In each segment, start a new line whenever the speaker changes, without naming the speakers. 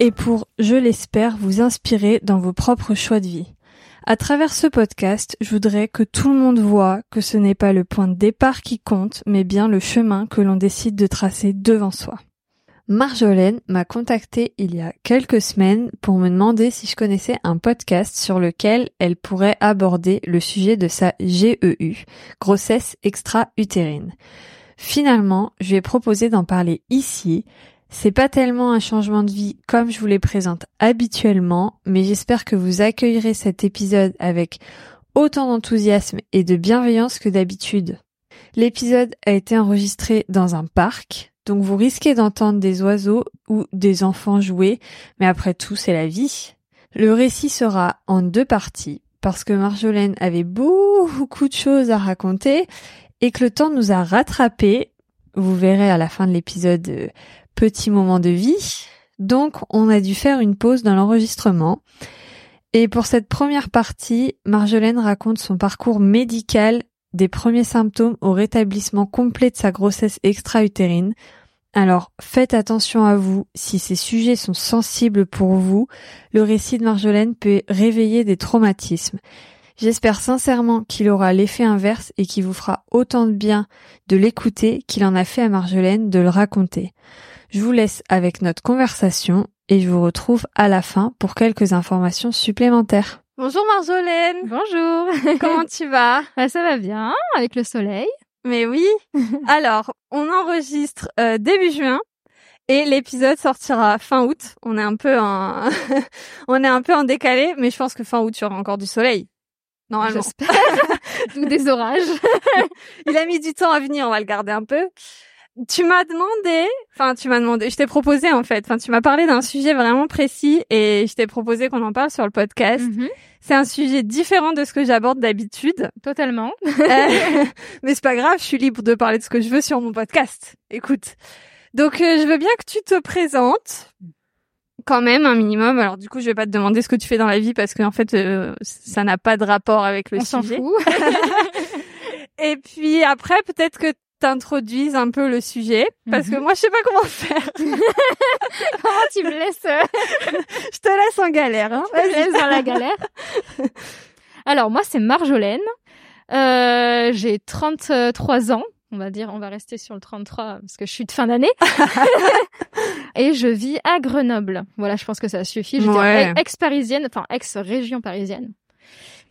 et pour, je l'espère, vous inspirer dans vos propres choix de vie. À travers ce podcast, je voudrais que tout le monde voit que ce n'est pas le point de départ qui compte, mais bien le chemin que l'on décide de tracer devant soi. Marjolaine m'a contacté il y a quelques semaines pour me demander si je connaissais un podcast sur lequel elle pourrait aborder le sujet de sa GEU, grossesse extra-utérine. Finalement, je lui ai proposé d'en parler ici. C'est pas tellement un changement de vie comme je vous les présente habituellement, mais j'espère que vous accueillerez cet épisode avec autant d'enthousiasme et de bienveillance que d'habitude. L'épisode a été enregistré dans un parc, donc vous risquez d'entendre des oiseaux ou des enfants jouer, mais après tout c'est la vie. Le récit sera en deux parties, parce que Marjolaine avait beaucoup de choses à raconter et que le temps nous a rattrapés. Vous verrez à la fin de l'épisode euh, petit moment de vie. Donc on a dû faire une pause dans l'enregistrement. Et pour cette première partie, Marjolaine raconte son parcours médical des premiers symptômes au rétablissement complet de sa grossesse extra-utérine. Alors faites attention à vous, si ces sujets sont sensibles pour vous, le récit de Marjolaine peut réveiller des traumatismes. J'espère sincèrement qu'il aura l'effet inverse et qu'il vous fera autant de bien de l'écouter qu'il en a fait à Marjolaine de le raconter. Je vous laisse avec notre conversation et je vous retrouve à la fin pour quelques informations supplémentaires. Bonjour Marjolaine.
Bonjour.
Comment tu vas?
Bah, Ça va bien, avec le soleil.
Mais oui. Alors, on enregistre euh, début juin et l'épisode sortira fin août. On est un peu en, on est un peu en décalé, mais je pense que fin août il y aura encore du soleil.
Normalement. Ou des orages.
il a mis du temps à venir, on va le garder un peu. Tu m'as demandé, enfin tu m'as demandé, je t'ai proposé en fait, enfin tu m'as parlé d'un sujet vraiment précis et je t'ai proposé qu'on en parle sur le podcast. Mhm. C'est un sujet différent de ce que j'aborde d'habitude.
Totalement.
Euh, mais c'est pas grave, je suis libre de parler de ce que je veux sur mon podcast. Écoute. Donc euh, je veux bien que tu te présentes quand même un minimum. Alors du coup, je vais pas te demander ce que tu fais dans la vie parce qu'en fait, euh, ça n'a pas de rapport avec le
On
sujet.
s'en fout.
Et puis après, peut-être que t'introduises un peu le sujet parce que mhm. moi je sais pas comment faire.
comment tu me laisses
euh, Je te laisse en galère. Hein.
Je te laisse dans la galère. Alors moi c'est Marjolaine. Euh, j'ai 33 ans. On va dire, on va rester sur le 33 parce que je suis de fin d'année. et je vis à Grenoble. Voilà, je pense que ça suffit. J'étais ex-parisienne, enfin ex-région parisienne.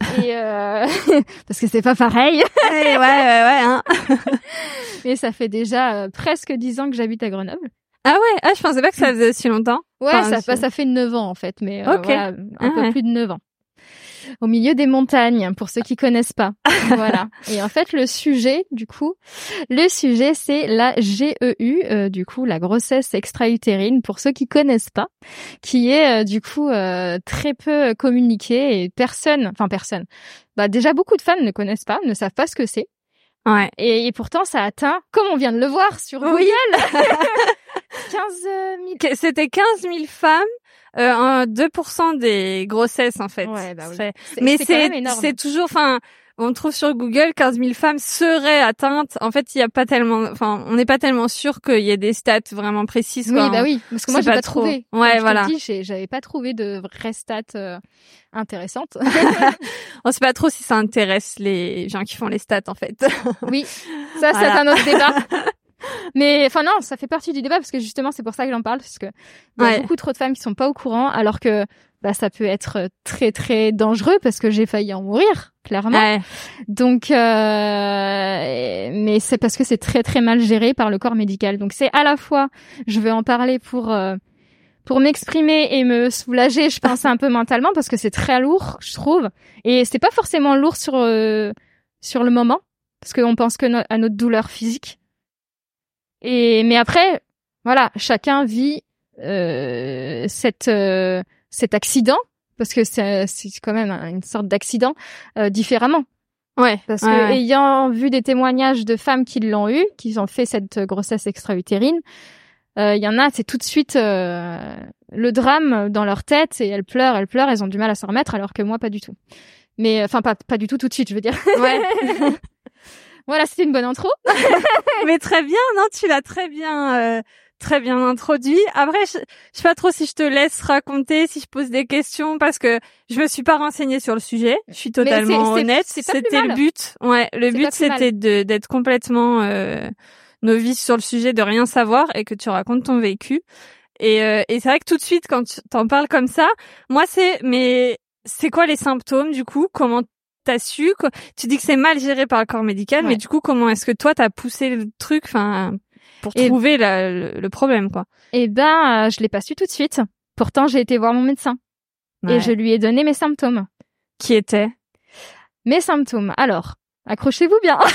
Et euh... parce que c'est pas pareil.
ouais, ouais, ouais. Hein.
Et ça fait déjà euh, presque dix ans que j'habite à Grenoble.
Ah ouais, ah je pensais pas que ça faisait si longtemps.
Ouais, ça, ça fait neuf ans en fait, mais euh, voilà, un peu plus de neuf ans au milieu des montagnes, pour ceux qui connaissent pas. voilà. Et en fait, le sujet, du coup, le sujet, c'est la GEU, euh, du coup, la grossesse extra-utérine, pour ceux qui connaissent pas, qui est, euh, du coup, euh, très peu communiquée et personne, enfin personne, bah déjà beaucoup de femmes ne connaissent pas, ne savent pas ce que c'est.
Ouais.
Et, pourtant, ça atteint, comme on vient de le voir sur Google, 15 000.
C'était 15 000 femmes euh, 2% des grossesses en fait.
Ouais, bah oui.
Mais c'est c'est toujours, enfin, on trouve sur Google 15 000 femmes seraient atteintes. En fait, il y a pas tellement, enfin, on n'est pas tellement sûr qu'il y ait des stats vraiment précises.
Oui, bah oui, parce que moi j'ai pas,
trop.
trouvé.
Ouais, voilà.
J'avais pas trouvé de vraies stats euh, intéressantes.
on sait pas trop si ça intéresse les gens qui font les stats en fait.
oui, ça c'est un autre débat. Mais enfin non, ça fait partie du débat parce que justement c'est pour ça que j'en parle parce que il y a beaucoup trop de femmes qui sont pas au courant alors que bah ça peut être très très dangereux parce que j'ai failli en mourir clairement. Donc euh, mais c'est parce que c'est très très mal géré par le corps médical. Donc c'est à la fois je veux en parler pour euh, pour m'exprimer et me soulager, je pense un peu mentalement parce que c'est très lourd, je trouve. Et c'est pas forcément lourd sur euh, sur le moment parce qu'on pense que à notre douleur physique et mais après, voilà, chacun vit euh, cette euh, cet accident parce que c'est c'est quand même une sorte d'accident euh, différemment.
Ouais.
Parce que ayant vu des témoignages de femmes qui l'ont eu, qui ont fait cette grossesse extra-utérine, il y en a, c'est tout de suite le drame dans leur tête et elles pleurent, elles pleurent, elles ont du mal à s'en remettre, alors que moi pas du tout. Mais enfin pas pas du tout tout de suite, je veux dire.
Ouais.
voilà, c'était une bonne intro.
Mais très bien, non, tu l'as très bien très bien introduit. Après, je, je sais pas trop si je te laisse raconter, si je pose des questions, parce que je me suis pas renseignée sur le sujet. Je suis totalement honnête. C'était le but. Ouais, le but c'était d'être complètement euh, novice sur le sujet, de rien savoir et que tu racontes ton vécu. Et, euh, et c'est vrai que tout de suite, quand tu t'en parles comme ça, moi c'est, mais c'est quoi les symptômes du coup? Comment t'as su Tu dis que c'est mal géré par le corps médical, mais du coup, comment est-ce que toi t'as poussé le truc Enfin, pour trouver le, problème, quoi?
Eh ben, euh, je l'ai pas su tout de suite. Pourtant, j'ai été voir mon médecin et je lui ai donné mes symptômes.
Qui étaient?
Mes symptômes. Alors, accrochez-vous bien.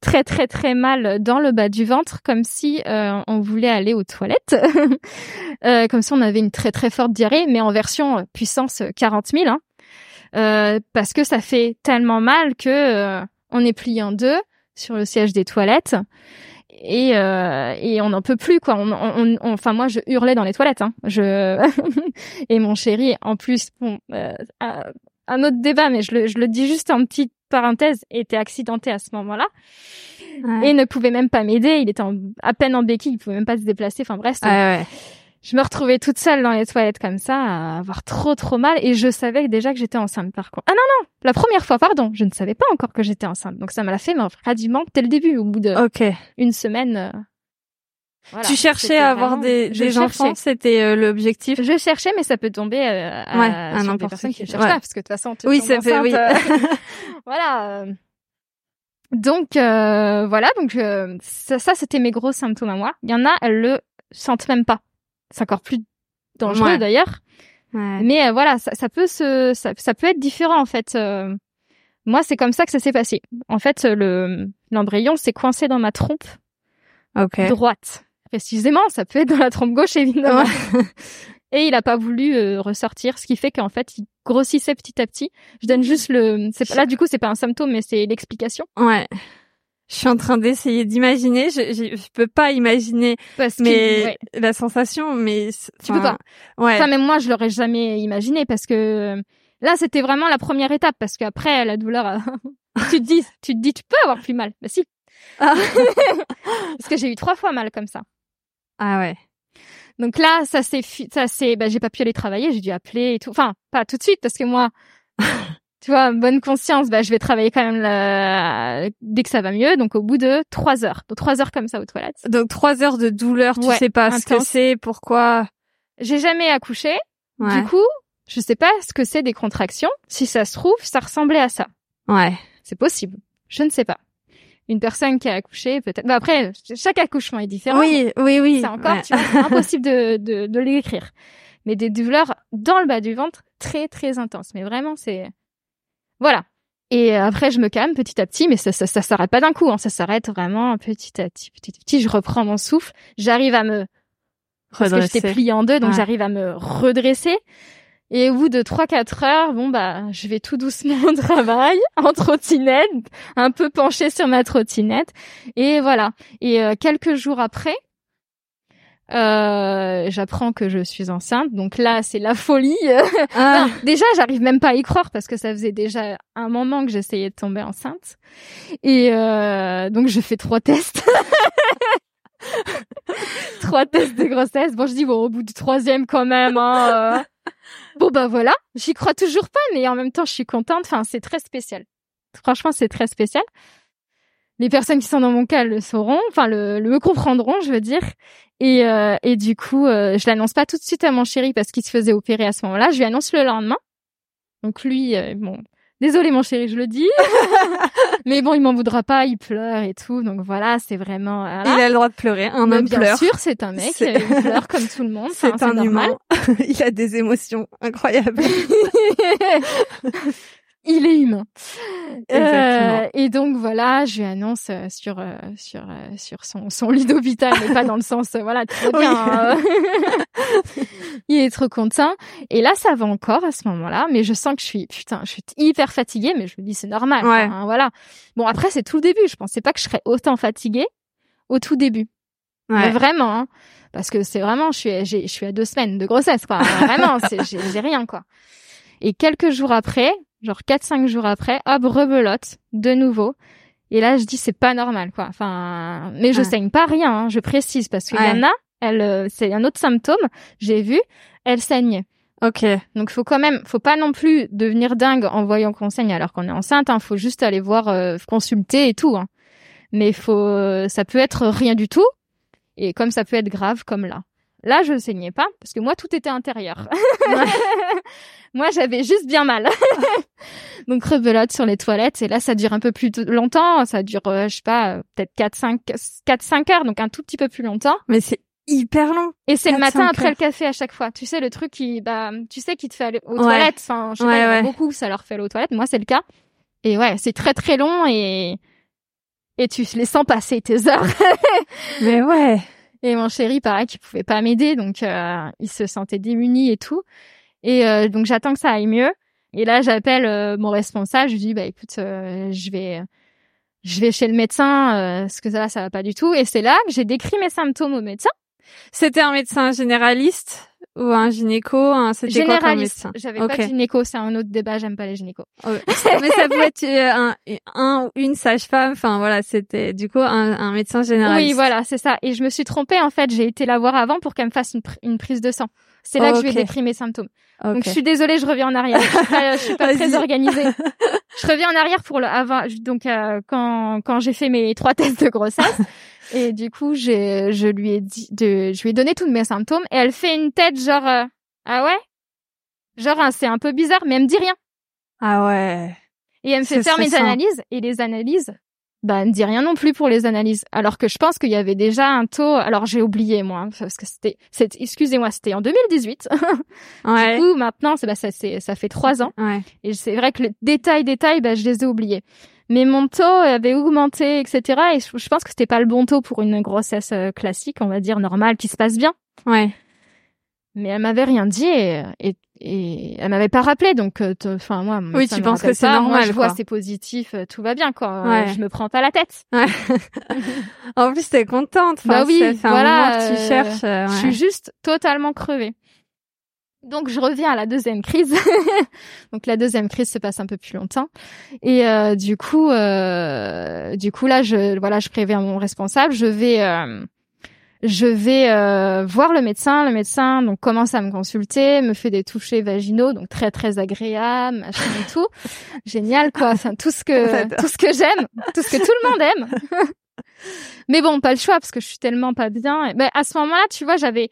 très très très mal dans le bas du ventre, comme si euh, on voulait aller aux toilettes, euh, comme si on avait une très très forte diarrhée, mais en version puissance 40 000, hein. Parce que ça fait tellement mal que on est plié en deux sur le siège des toilettes et euh, et on n'en peut plus quoi. On, on, enfin moi je hurlais dans les toilettes. Hein. Je et mon chéri en plus bon euh, un autre débat mais je le je le dis juste en petite parenthèse était accidenté à ce moment-là et ne pouvait même pas m'aider. Il était à peine en béquille, il pouvait même pas se déplacer. Enfin bref.
ouais
je me retrouvais toute seule dans les toilettes comme ça, à avoir trop trop mal, et je savais déjà que j'étais enceinte par contre. Ah non non, la première fois, pardon, je ne savais pas encore que j'étais enceinte, donc ça m'a fait mais radiement dès le début, au bout de une semaine. Euh,
voilà, tu cherchais à avoir des, des enfants, c'était euh, l'objectif?
Je cherchais, mais ça peut tomber euh, à, ouais, à sur des personnes qui ne cherchent pas, parce que de toute façon,
oui, c'est fait, oui.
voilà. Donc voilà, donc ça, ça c'était mes gros symptômes à moi. Il y en a, elles le sentent même pas c'est encore plus dangereux d'ailleurs. Mais euh, voilà, ça, ça, peut se, ça, ça, peut être différent en fait. Euh. moi, c'est comme ça que ça s'est passé. En fait, le l'embryon s'est coincé dans ma trompe droite. Précisément, ça peut être dans la trompe gauche évidemment. Et il a pas voulu euh, ressortir, ce qui fait qu'en fait, il grossissait petit à petit. Je donne juste le, c'est là du coup, c'est pas un symptôme, mais c'est l'explication.
Ouais. Je suis en train d'essayer d'imaginer. Je, je, peux pas imaginer parce mais la sensation, mais
tu peux pas. Ouais. Enfin, même moi, je l'aurais jamais imaginé parce que là, c'était vraiment la première étape parce qu'après, la douleur, tu te dis, tu te dis, tu peux avoir plus mal. Bah si. Ah. parce que j'ai eu trois fois mal comme ça.
Ah ouais.
Donc là, ça c'est, ça c'est, bah j'ai pas pu aller travailler, j'ai dû appeler et tout. Enfin, pas tout de suite parce que moi, tu vois, bonne conscience, bah, je vais travailler quand même dès que ça va mieux. Donc, au bout de trois heures. Donc, trois heures comme ça aux toilettes.
Donc, trois heures de douleur, tu sais pas ce que c'est, pourquoi?
J'ai jamais accouché. Du coup, je sais pas ce que c'est des contractions. Si ça se trouve, ça ressemblait à ça.
Ouais.
C'est possible. Je ne sais pas. Une personne qui a accouché, peut-être. Bah après, chaque accouchement est différent.
Oui, oui, oui.
C'est encore, tu vois, impossible de, de, de l'écrire. Mais des douleurs dans le bas du ventre très, très intenses. Mais vraiment, c'est, voilà. Et après, je me calme petit à petit, mais ça, ça, ça s'arrête pas d'un coup. Hein. Ça s'arrête vraiment petit à petit, petit à petit. Je reprends mon souffle. J'arrive à me redresser. Parce que j'étais pliée en deux, donc j'arrive à me redresser. Et au bout de trois quatre heures, bon bah, je vais tout doucement au travail, en trottinette, un peu penchée sur ma trottinette, et voilà. Et euh, quelques jours après, euh, j'apprends que je suis enceinte, donc là c'est la folie. Ah. déjà, j'arrive même pas à y croire parce que ça faisait déjà un moment que j'essayais de tomber enceinte, et euh, donc je fais trois tests. trois tests de grossesse. Bon, je dis bon au bout du troisième quand même. Hein, euh. Bon bah voilà, j'y crois toujours pas, mais en même temps je suis contente. Enfin, c'est très spécial. Franchement, c'est très spécial les personnes qui sont dans mon cas le sauront, enfin le, le comprendront, je veux dire. Et, euh, et du coup, euh, je l'annonce pas tout de suite à mon chéri parce qu'il se faisait opérer à ce moment-là. Je lui annonce le lendemain. Donc lui, euh, bon, désolé mon chéri, je le dis, mais bon, il m'en voudra pas, il pleure et tout. Donc voilà, c'est vraiment.
Il a le droit de pleurer, un homme
bien
pleure.
Bien sûr, c'est un mec, il pleure comme tout le monde.
C'est un humain. il a des émotions incroyables.
Il est humain. Euh, et donc voilà, je lui annonce euh, sur euh, sur euh, sur son son lit d'hôpital, mais pas dans le sens voilà va bien. Hein. il est trop content. Et là, ça va encore à ce moment-là, mais je sens que je suis putain, je suis hyper fatiguée, mais je me dis c'est normal. Hein, voilà. Bon après c'est tout le début. Je pensais pas que je serais autant fatiguée au tout début. Mais vraiment, hein, parce que c'est vraiment, je suis, je suis à deux semaines de grossesse, quoi. vraiment, j'ai rien, quoi. Et quelques jours après, genre 4-5 jours après, hop, rebelote, de nouveau. Et là, je dis, c'est pas normal, quoi. Enfin, mais je saigne pas rien, hein, je précise, parce qu'il y en a, elle, euh, c'est un autre symptôme, j'ai vu, elle saigne.
Ok.
Donc faut quand même, faut pas non plus devenir dingue en voyant qu'on saigne alors qu'on est enceinte. Hein. Faut juste aller voir, euh, consulter et tout. Hein. Mais faut, euh, ça peut être rien du tout. Et comme ça peut être grave, comme là. Là, je ne saignais pas parce que moi, tout était intérieur. moi, j'avais juste bien mal. Donc, rebelote sur les toilettes. Et là, ça dure un peu plus longtemps. Ça dure, euh, je sais pas, peut-être 4, 5, 4, 5 heures. Donc, un tout petit peu plus longtemps.
Mais c'est hyper long.
Et c'est le matin après le café à chaque fois. Tu sais, le truc qui, bah, tu sais, qui te fait aller aux toilettes. Enfin, je sais pas, beaucoup, ça leur fait aller aux toilettes. Moi, c'est le cas. Et ouais, c'est très, très long et, et tu les sens passer tes heures.
Mais ouais.
Et mon chéri, pareil, qui pouvait pas m'aider, donc euh, il se sentait démuni et tout. Et euh, donc j'attends que ça aille mieux. Et là, j'appelle euh, mon responsable. Je lui dis, bah écoute, je vais, je vais chez le médecin, parce que ça, ça va pas du tout. Et c'est là que j'ai décrit mes symptômes au médecin.
C'était un médecin généraliste ou un gynéco un
généraliste. j'avais pas de gynéco c'est un autre débat j'aime pas les gynécos.
Mais ça pouvait être euh, un, un une sage-femme enfin voilà c'était du coup un, un, médecin généraliste.
Oui voilà c'est ça. Et je me suis trompée en fait j'ai été la voir avant pour qu'elle me fasse une, une prise de sang. C'est là que je lui ai décrit mes symptômes. Donc je suis désolée je reviens en arrière. Je suis pas, je suis pas très organisée. Je reviens en arrière pour le avant donc euh, quand quand j'ai fait mes trois tests de grossesse et du coup, j'ai, je lui ai dit, de, je lui ai donné tous mes symptômes et elle fait une tête genre, euh, ah ouais? Genre, hein, c'est un peu bizarre, mais elle me dit rien.
Ah ouais.
Et elle me fait faire mes analyses et les analyses, bah, elle me dit rien non plus pour les analyses. Alors que je pense qu'il y avait déjà un taux, alors j'ai oublié, moi, hein, parce que c'était, excusez-moi, c'était en 2018. ouais. Du coup, maintenant, c'est, bah, ça, c'est, ça fait trois ans.
Ouais.
Et c'est vrai que les détails, détails, bah, je les ai oubliés mais mon taux avait augmenté, etc. Et je pense que c'était pas le bon taux pour une grossesse euh, classique, on va dire normale, qui se passe bien.
Ouais.
Mais elle m'avait rien dit et, et, elle m'avait pas rappelé, donc euh, enfin moi.
Oui, tu penses que c'est normal. Moi,
je vois c'est positif, euh, tout va bien quoi. Ouais. Je me prends pas la tête.
Ouais. en plus, t'es contente.
bah oui, voilà.
tu cherches.
Je suis juste totalement crevée. Donc je reviens à la deuxième crise. Donc la deuxième crise se passe un peu plus longtemps et euh, du coup, euh, du coup là, je voilà, je préviens mon responsable. Je vais, euh, je vais euh, voir le médecin. Le médecin donc commence à me consulter, me fait des touchés vaginaux, donc très très agréable, machin et tout, génial quoi. Enfin tout ce que tout ce que j'aime, tout ce que tout le monde aime. Mais bon, pas le choix parce que je suis tellement pas bien. Ben, à ce moment-là, tu vois, j'avais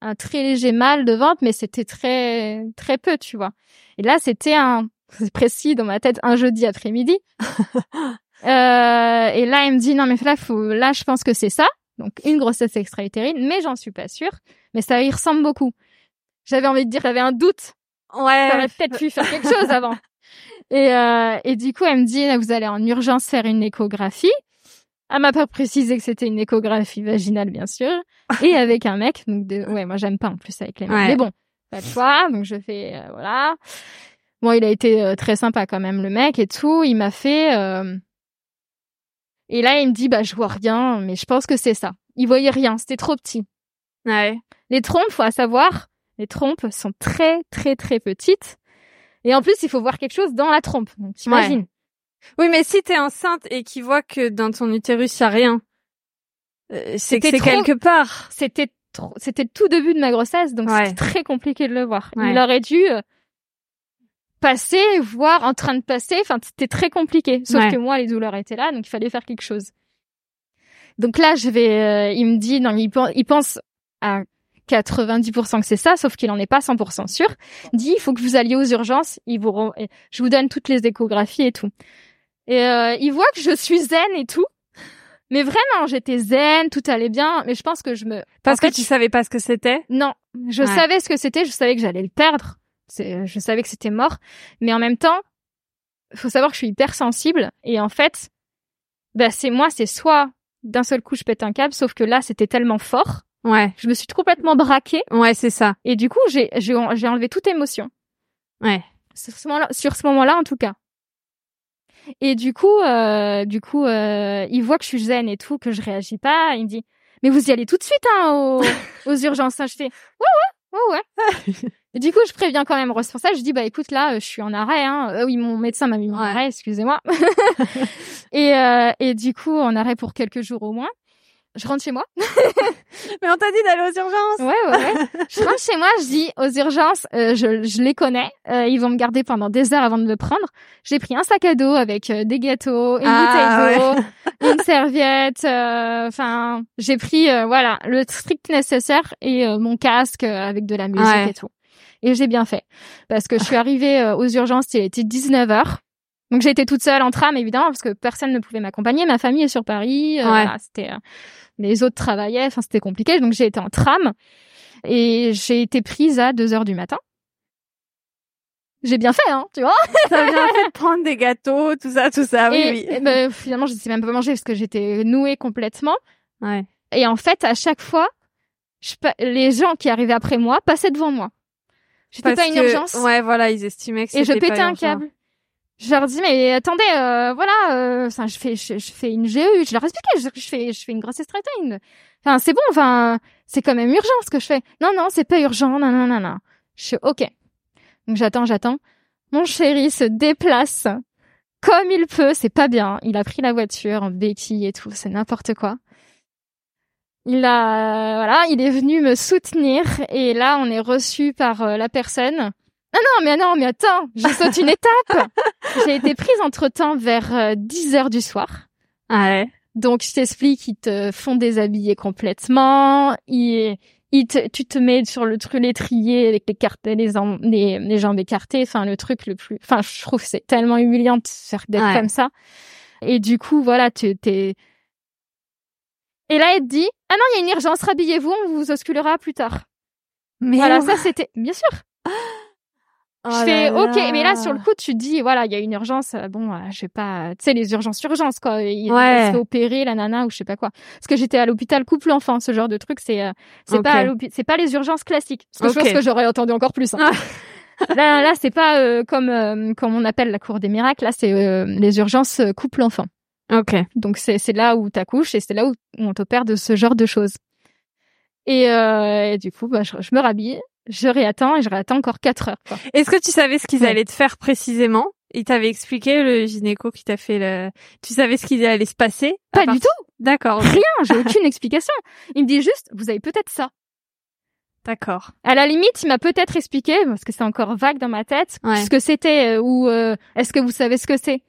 un très léger mal de ventre, mais c'était très très peu, tu vois. Et là, c'était un, c'est précis dans ma tête, un jeudi après-midi. euh, et là, il me dit non, mais là, faut, là, je pense que c'est ça. Donc une grossesse extra-utérine, mais j'en suis pas sûre. Mais ça y ressemble beaucoup. J'avais envie de dire, j'avais un doute.
Ouais.
J'aurais peut-être pu faire quelque chose avant. Et, euh, et du coup, elle me dit, vous allez en urgence faire une échographie. Elle m'a pas précisé que c'était une échographie vaginale, bien sûr, et avec un mec. Donc, ouais, moi j'aime pas en plus avec les mecs. Mais bon, pas de choix. Donc je fais, euh, voilà. Bon, il a été euh, très sympa quand même, le mec et tout. Il m'a fait. Euh, et là, il me dit, bah je vois rien, mais je pense que c'est ça. Il voyait rien, c'était trop petit.
Ouais.
Les trompes, faut savoir, les trompes sont très très très petites. Et en plus, il faut voir quelque chose dans la trompe. T'imagines
oui, mais si t'es enceinte et qu'il voit que dans ton utérus y a rien, euh, c'est que c'est quelque part.
C'était c'était tout début de ma grossesse, donc c'était très compliqué de le voir. Il aurait dû euh, passer, voir en train de passer. Enfin, c'était très compliqué. Sauf que moi, les douleurs étaient là, donc il fallait faire quelque chose. Donc là, je vais, euh, il me dit, non, il, il pense à 90% que c'est ça, sauf qu'il en est pas 100% sûr. dit, il faut que vous alliez aux urgences. Il vous, je vous donne toutes les échographies et tout. Et euh, il voit que je suis zen et tout. Mais vraiment, j'étais zen, tout allait bien. Mais je pense que je me...
Parce que tu savais pas ce que c'était?
Non, je savais ce que c'était. Je savais que j'allais le perdre. Je savais que c'était mort. Mais en même temps, faut savoir que je suis hyper sensible et en fait, bah c'est moi, c'est soit d'un seul coup je pète un câble, sauf que là c'était tellement fort.
Ouais.
Je me suis complètement braquée.
Ouais, c'est ça.
Et du coup, j'ai j'ai j'ai enlevé toute émotion.
Ouais.
Sur ce moment-là, sur ce moment-là en tout cas. Et du coup, euh, du coup, euh, il voit que je suis zen et tout, que je réagis pas. Il me dit, mais vous y allez tout de suite hein, aux, aux urgences. Je fais, ouais, ouais, ouais, ouais. Et du coup, je préviens quand même le responsable. Je dis, bah écoute, là, je suis en arrêt. Hein. Euh, oui, mon médecin m'a mis en arrêt, excusez-moi. et, euh, et du coup, en arrêt pour quelques jours au moins je rentre chez moi.
Mais on t'a dit d'aller aux urgences.
Ouais, ouais, ouais. je rentre chez moi, je dis aux urgences, euh, je, je, les connais, euh, ils vont me garder pendant des heures avant de me prendre. J'ai pris un sac à dos avec euh, des gâteaux, une ah, bouteille d'eau, une serviette. Enfin, j'ai pris voilà le strict nécessaire et mon casque avec de la musique et tout. Et j'ai bien fait parce que je suis arrivée aux urgences, il était 19 heures. Donc j'ai été toute seule en tram évidemment parce que personne ne pouvait m'accompagner. Ma famille est sur Paris. Ouais. Voilà, c'était les autres travaillaient, enfin c'était compliqué, donc j'ai été en tram et j'ai été prise à 2 heures du matin. J'ai bien fait, hein, tu vois.
T'as bien fait de prendre des gâteaux, tout ça, tout ça, oui, oui.
Et ben, finalement, je ne sais même pas manger parce que j'étais nouée complètement.
Ouais.
Et en fait, à chaque fois, je, les gens qui arrivaient après moi passaient devant moi. J'étais pas une urgence.
Ouais, voilà, ils estimaient que c'était
Et je pétais un câble je leur dis mais attendez euh, voilà euh, enfin je fais je, fais une GE je leur explique je, fais je fais une grosse stratégie enfin c'est bon enfin c'est quand même urgent ce que je fais. Non non c'est pas urgent non non non non. Je suis ok. Donc j'attends j'attends. Mon chéri se déplace comme il peut c'est pas bien. Il a pris la voiture en béquille et tout c'est n'importe quoi. Il a voilà il est venu me soutenir et là on est reçu par euh, la personne ah non, mais non, mais attends, je saute une étape. J'ai été prise entre-temps vers 10 euh, heures du soir.
Ah ouais.
Donc, je t'explique, ils te font déshabiller complètement. Ils, ils te, tu te mets sur le truc l'étrier avec les cartes, les, les, les, jambes écartées. Enfin, le truc le plus, enfin, je trouve que c'est tellement humiliant de faire d'être comme ça. Et du coup, voilà, tu t'es, et là, elle te dit, ah non, il y a une urgence, rhabillez-vous, on vous ausculera plus tard. Mais voilà, ça c'était, bien sûr. Oh je fais ok, mais là sur le coup tu te dis voilà il y a une urgence, euh, bon euh, je sais pas, tu sais les urgences urgences quoi, il ouais. se fait opérer la nana ou je sais pas quoi. Parce que j'étais à l'hôpital couple enfant, ce genre de truc c'est euh, c'est pas c'est pas les urgences classiques. Parce que je pense que j'aurais entendu encore plus. Hein. là là c'est pas comme comme on appelle la cour des miracles, là c'est les urgences couple enfant.
Ok.
Donc c'est c'est là où t'accouches et c'est là où on t'opère de ce genre de choses. Et, et du coup bah, je, je me rhabille je réattends et je réattends encore quatre heures.
Est-ce que tu savais ce qu'ils allaient te faire précisément? Il t'avait expliqué le gynéco qui t'a fait le. Tu savais ce qu'il allait se passer?
Pas du tout.
D'accord.
Rien. J'ai aucune explication. Il me dit juste, vous avez peut-être ça.
D'accord.
À la limite, il m'a peut-être expliqué parce que c'est encore vague dans ma tête ce que c'était euh, ou euh, est-ce que vous savez ce que c'est?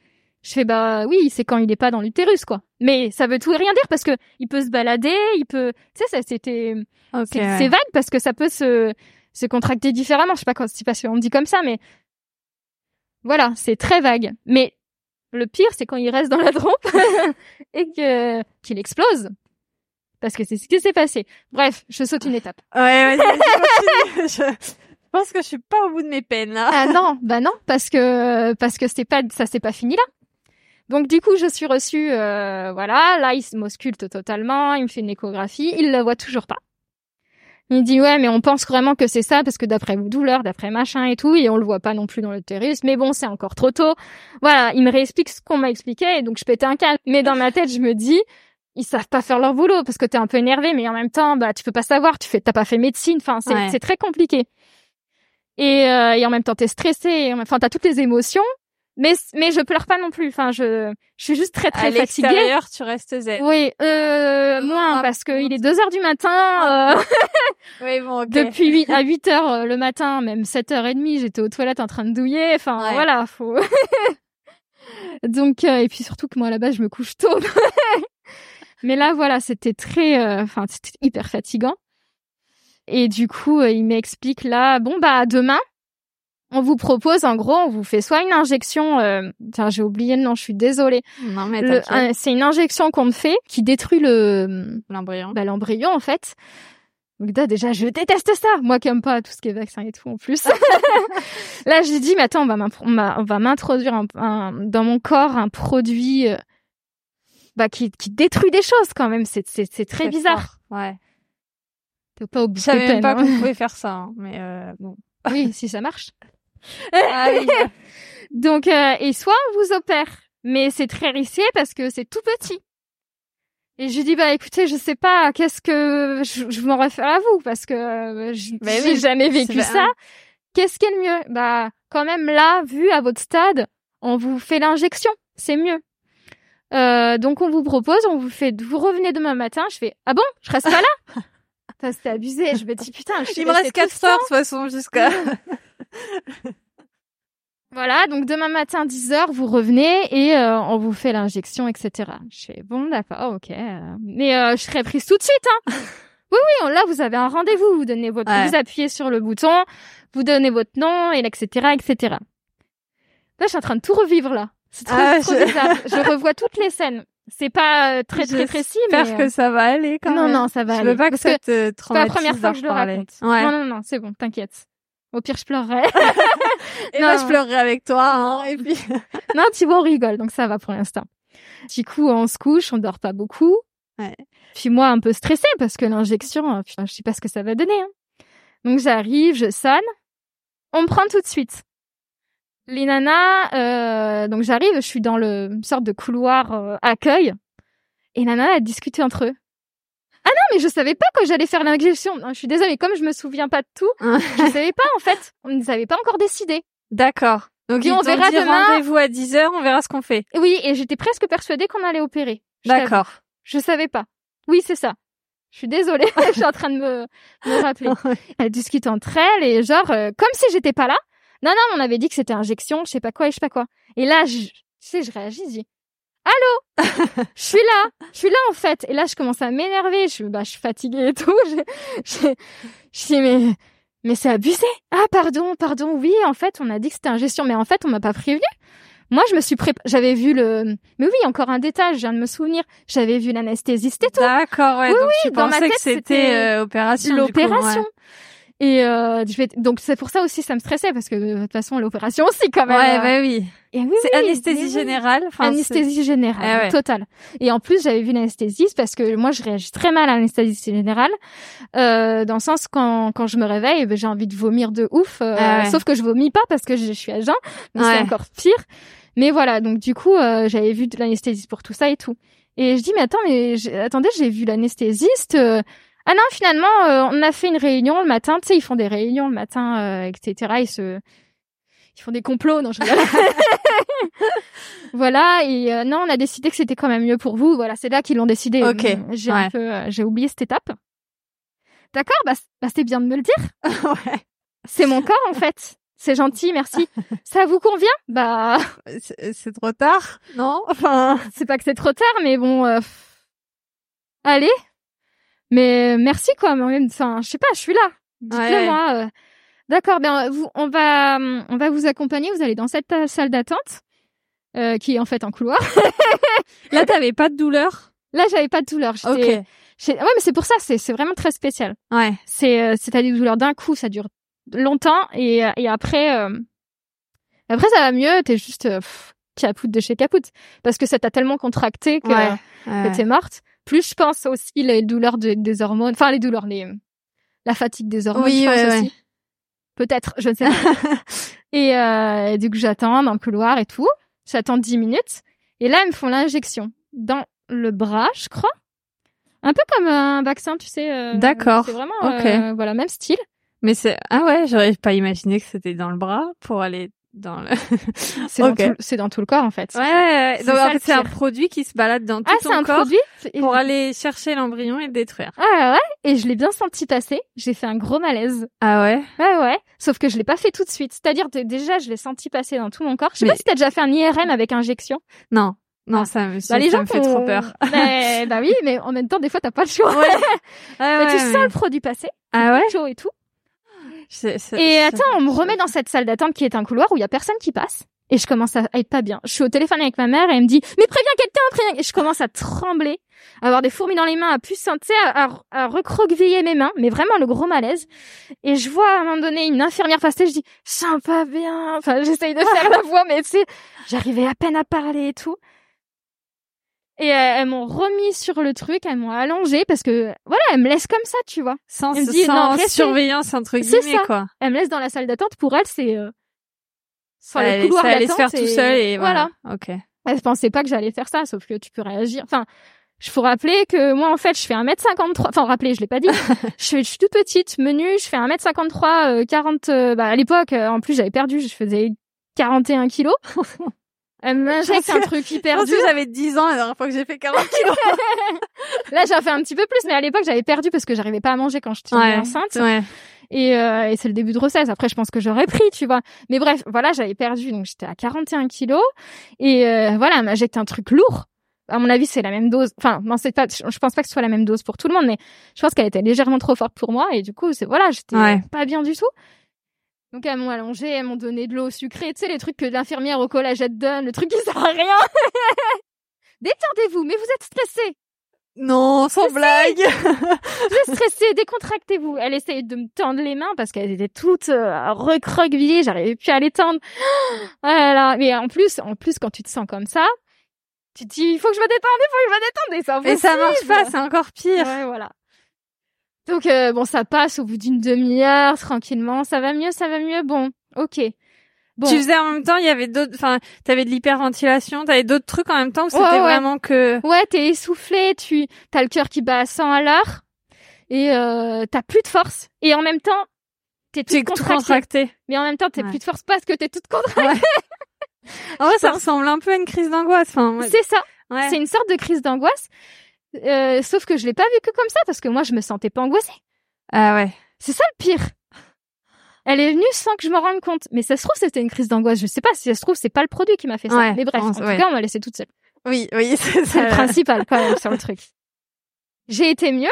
Je fais bah oui, c'est quand il est pas dans l'utérus quoi. Mais ça veut tout et rien dire parce que il peut se balader, il peut tu sais ça c'était c'est vague parce que ça peut se se contracter différemment. Je sais pas quand c'est parce qu'on dit comme ça, mais voilà, c'est très vague. Mais le pire, c'est quand il reste dans la trompe et que qu'il explose. Parce que c'est ce qui s'est passé. Bref, je saute une étape.
Ouais, vas-y, je pense que je suis pas au bout de mes peines là.
Ah non, bah non, parce que parce que c'est pas ça s'est pas fini là. Donc du coup, je suis reçue, euh, voilà, là il m'ausculte totalement, il me fait une échographie, il la voit toujours pas. Il dit ouais mais on pense vraiment que c'est ça parce que d'après vos douleurs, d'après machin et tout et on le voit pas non plus dans l'utérus mais bon c'est encore trop tôt. Voilà, il me réexplique ce qu'on m'a expliqué et donc je pétais un câble. Mais dans ma tête je me dis ils savent pas faire leur boulot parce que t'es un peu énervé mais en même temps bah tu peux pas savoir, tu fais t'as pas fait médecine, enfin c'est c'est très compliqué. Et, euh, et en même temps t'es stressé, enfin t'as toutes les émotions mais mais je pleure pas non plus. Enfin, je je suis juste très très à fatiguée.
l'extérieur, tu restes zen.
Oui, euh, moins ah, parce que il est 2 heures du matin. Euh...
oui, bon,
Depuis 8 à 8 heures euh, le matin, même 7 heures et demie, j'étais aux toilettes en train de douiller. Enfin, voilà, faut. Donc euh, et puis surtout que moi à la base je me couche tôt. Mais là voilà, c'était très, euh, enfin c'était hyper fatigant. Et du coup, il m'explique là, bon bah demain, on vous propose en gros, on vous fait soit une injection, euh, j'ai oublié le nom, je suis désolée.
Non mais
c'est une injection qu'on fait qui détruit le
l'embryon.
Bah, l'embryon en fait. Donc là, déjà, je déteste ça. Moi qui aime pas tout ce qui est vaccin et tout en plus. là, j'ai dit, mais attends, on va m'introduire un, dans mon corps un produit euh, bah, qui, qui détruit des choses quand même. C'est c'est très, bizarre.
Ouais.
T'es pas obligé.
Je savais même pas qu'on hein. pouvait faire ça, hein, mais euh, bon.
oui, si ça marche. Donc, euh, et soit on vous opère, mais c'est très risqué parce que c'est tout petit. Et je lui dis bah écoutez, je sais pas, qu'est-ce que je, m'en réfère à vous parce que euh, je n'ai jamais vécu ça. Qu'est-ce qui est le mieux? Bah quand même là, vu à votre stade, on vous fait l'injection, c'est mieux. Euh, donc on vous propose, on vous fait, vous revenez demain matin. Je fais ah bon, je reste pas là? C'était abusé. Je me dis putain, je
il me reste 4 heures de toute façon jusqu'à.
Voilà, donc demain matin 10h, vous revenez et euh, on vous fait l'injection, etc. Je fais bon, d'accord, ok. Euh, mais euh, je serai prise tout de suite. Hein. oui, oui, là vous avez un rendez-vous, vous donnez votre, vous appuyez sur le bouton, vous donnez votre nom et etc. etc. Là, je suis en train de tout revivre là. C'est trop, ah, trop je... bizarre. je revois toutes les scènes. C'est pas très très précis, mais
j'espère que ça va aller quand
non,
même.
Non, non, ça va
je
aller.
veux pas que ça te traumatise. C'est
pas la première fois que je le raconte.
Ouais.
Non, non, non, c'est bon, t'inquiète. Au pire, je pleurerai.
et moi, je pleurerai avec toi. Hein, et puis...
non, tu vois, on rigole, donc ça va pour l'instant. Du coup, on se couche, on dort pas beaucoup.
Ouais.
Puis moi, un peu stressée parce que l'injection, euh, je sais pas ce que ça va donner. Hein. Donc j'arrive, je sonne, on me prend tout de suite. Les nanas, euh, donc j'arrive, je suis dans le une sorte de couloir euh, accueil, et les nanas, elles discutent entre eux. Ah non, mais je savais pas que j'allais faire l'injection. Je suis désolée, comme je me souviens pas de tout, je savais pas en fait. On ne savait pas encore décidé.
D'accord. Donc on verra demain. Rendez-vous à 10 heures, on verra ce qu'on fait.
Oui, et j'étais presque persuadée qu'on allait opérer.
D'accord.
Je savais pas. Oui, c'est ça. Je suis désolée, je suis en train de me, me rappeler. elles discutent entre elles et genre euh, comme si j'étais pas là. Non non, on avait dit que c'était injection, je sais pas quoi et je sais pas quoi. Et là, je, tu sais, je réagis, je dis Allô? Je suis là, je suis là en fait. Et là, je commence à m'énerver. Je, bah, je suis fatiguée et tout. Je, je, je dis mais mais c'est abusé. Ah pardon, pardon. Oui, en fait, on a dit que c'était ingestion, mais en fait, on m'a pas prévenu. Moi, je me suis préparée. J'avais vu le. Mais oui, encore un détail. Je viens de me souvenir. J'avais vu l'anesthésiste et tout.
D'accord, ouais.
Oui,
donc
oui,
tu
dans ma
pensais
tête,
que c'était euh, opération.
L'opération. Et euh, je vais donc c'est pour ça aussi ça me stressait parce que de toute façon l'opération aussi quand même.
Ouais, bah oui.
Et oui,
c'est anesthésie générale.
Enfin, anesthésie générale, eh totale. Et en plus, j'avais vu l'anesthésiste parce que moi, je réagis très mal à l'anesthésie générale, euh, dans le sens quand quand je me réveille, ben, j'ai envie de vomir de ouf. Euh, ah sauf que je vomis pas parce que je, suis à jeun, donc c'est encore pire. Mais voilà, donc du coup, euh, j'avais vu de l'anesthésiste pour tout ça et tout. Et je dis mais attends, mais attendez, j'ai vu l'anesthésiste. Euh, ah non, finalement, euh, on a fait une réunion le matin. Tu sais, ils font des réunions le matin, euh, etc. Ils se, ils font des complots. Non, je voilà. Et euh, non, on a décidé que c'était quand même mieux pour vous. Voilà, c'est là qu'ils l'ont décidé.
Ok.
J'ai un peu, j'ai oublié cette étape. D'accord, bah, bah c'est bien de me le dire.
ouais.
C'est mon corps en fait. C'est gentil, merci. Ça vous convient? Bah,
c'est trop tard, non? Enfin,
c'est pas que c'est trop tard, mais bon. Allez, mais merci quoi, mais même, enfin, je sais pas, je suis là. Dites-le moi. Euh. D'accord, ben vous, on va, on va vous accompagner. Vous allez dans cette euh, salle d'attente euh, qui est en fait un couloir.
là, t'avais pas de douleur?
Là, j'avais pas de douleur.
Ok. Ouais,
mais c'est pour ça, c'est c'est vraiment très spécial.
Ouais.
C'est euh, c'est des douleurs d'un coup, ça dure longtemps et et après après ça va mieux. T'es juste capoute de chez capoute parce que ça t'a tellement contracté que, ouais, que t'es morte. Plus je pense aussi les douleurs des hormones, enfin les douleurs, les la fatigue des hormones,
oui,
je pense
ouais,
aussi. Peut-être, je ne sais pas. et euh, du coup, j'attends dans le couloir et tout. J'attends 10 minutes. Et là, ils me font l'injection dans le bras, je crois. Un peu comme un vaccin, tu sais. Euh,
D'accord.
C'est vraiment, euh, voilà, même style.
Mais c'est ah ouais, j'aurais pas imaginé que c'était dans le bras pour aller dans le
c'est dans, tout, dans, tout le corps en fait.
Ouais, ouais. donc en fait c'est un produit qui se balade dans tout
ah,
ton
un
corps
produit
pour aller chercher l'embryon et le détruire.
Ah ouais, et je l'ai bien senti passer, j'ai fait un gros malaise.
Ah ouais?
Ouais ouais, sauf que je l'ai pas fait tout de suite. C'est-à-dire déjà je l'ai senti passer dans tout mon corps. Je sais pas si t'as déjà fait un IRM avec injection.
Non. Non, ah. ça me, bah, les ça gens me fait trop peur.
Mais, bah oui, mais en même temps, des fois, t'as pas le choix.
Ouais.
mais tu sens le produit passer.
Ah ouais?
Chaud et tout
et
attends, on me remet dans cette salle d'attente qui est un couloir où il y a personne qui passe. et je commence à être pas bien. Je suis au téléphone avec ma mère et elle me dit mais préviens quelqu'un, préviens. Et je commence à trembler, à avoir des fourmis dans les mains, à plus à, à, recroqueviller mes mains, mais vraiment le gros malaise. Et je vois à un moment donné une infirmière passer, je dis je sens pas bien. Enfin j'essaye de faire la voix, mais tu sais, j'arrivais à peine à parler et tout. Et elles, m'ont remis sur le truc, elles m'ont allongé parce que voilà, elles me laissent comme ça, tu vois.
Sans, sans surveillance entre guillemets quoi.
Elles me laissent dans la salle d'attente. Pour elles, c'est euh,
sur le couloir d'attente. se faire tout seul et voilà. Ok.
Elles pensaient pas que j'allais faire ça, sauf que tu peux réagir. Enfin, je faut rappeler que moi en fait, je fais 1m53. Enfin, rappeler, je l'ai pas dit. je, suis, je suis toute petite, menue, je fais 1m53 euh, 40 euh, bah à l'époque euh, en plus, j'avais perdu, je faisais 41 kilos. Elle m'injecte un truc hyper dur.
j'avais 10 ans la dernière fois que j'ai fait 40 kilos.
Là, j'en fais un petit peu plus, mais à l'époque, j'avais perdu parce que j'arrivais pas à manger quand j'étais ouais, enceinte. Ouais. Et, euh, et c'est le début de grossesse. Après, je pense que j'aurais pris, tu vois. Mais bref, voilà, j'avais perdu, donc j'étais à 41 kilos. Et euh, voilà, elle m'injecte un truc lourd. À mon avis, c'est la même dose. Enfin, non, c'est pas. Je pense pas que ce soit la même dose pour tout le monde, mais je pense qu'elle était légèrement trop forte pour moi. Et du coup, c'est voilà, j'étais pas bien du tout. Donc elles m'ont allongé, elles m'ont donné de l'eau sucrée, tu sais les trucs que l'infirmière au collège te donne, le truc qui sert à rien. Détendez-vous, mais vous êtes stressé.
Non, sans blague.
vous êtes stressé, décontractez-vous. Elle essayait de me tendre les mains parce qu'elles étaient toutes euh, j'arrivais plus à les tendre. Voilà, mais en plus, en plus quand tu te sens comme ça, tu te dis il faut que je me détende, il faut que je me détende
et ça, et ça marche pas, c'est encore pire.
Ouais, voilà. Donc euh, bon, ça passe au bout d'une demi-heure tranquillement, ça va mieux, ça va mieux. Bon, ok.
Bon. Tu faisais en même temps, il y avait d'autres, enfin, t'avais de l'hyperventilation, t'avais d'autres trucs en même temps ou c'était vraiment que.
Ouais, t'es essoufflé, tu, t'as le cœur qui bat à 100 à l'heure et euh, t'as plus de force et en même temps t'es toute
tout contractée.
Mais en même temps t'as plus de force parce que t'es toute contractée.
en vrai, ça ressemble un peu à une crise d'angoisse. Enfin,
C'est ça. C'est une sorte de crise d'angoisse. Euh, sauf que je l'ai pas vécu comme ça parce que moi je me sentais pas angoissée.
Ah ouais.
C'est ça le pire. Elle est venue sans que je me rende compte. Mais ça se trouve c'était une crise d'angoisse. Je sais pas si ça se trouve c'est pas le produit qui m'a fait ça. mais bref, en tout cas on m'a laissé toute seule.
Oui, oui,
c'est le principal quand même sur le truc. J'ai été mieux.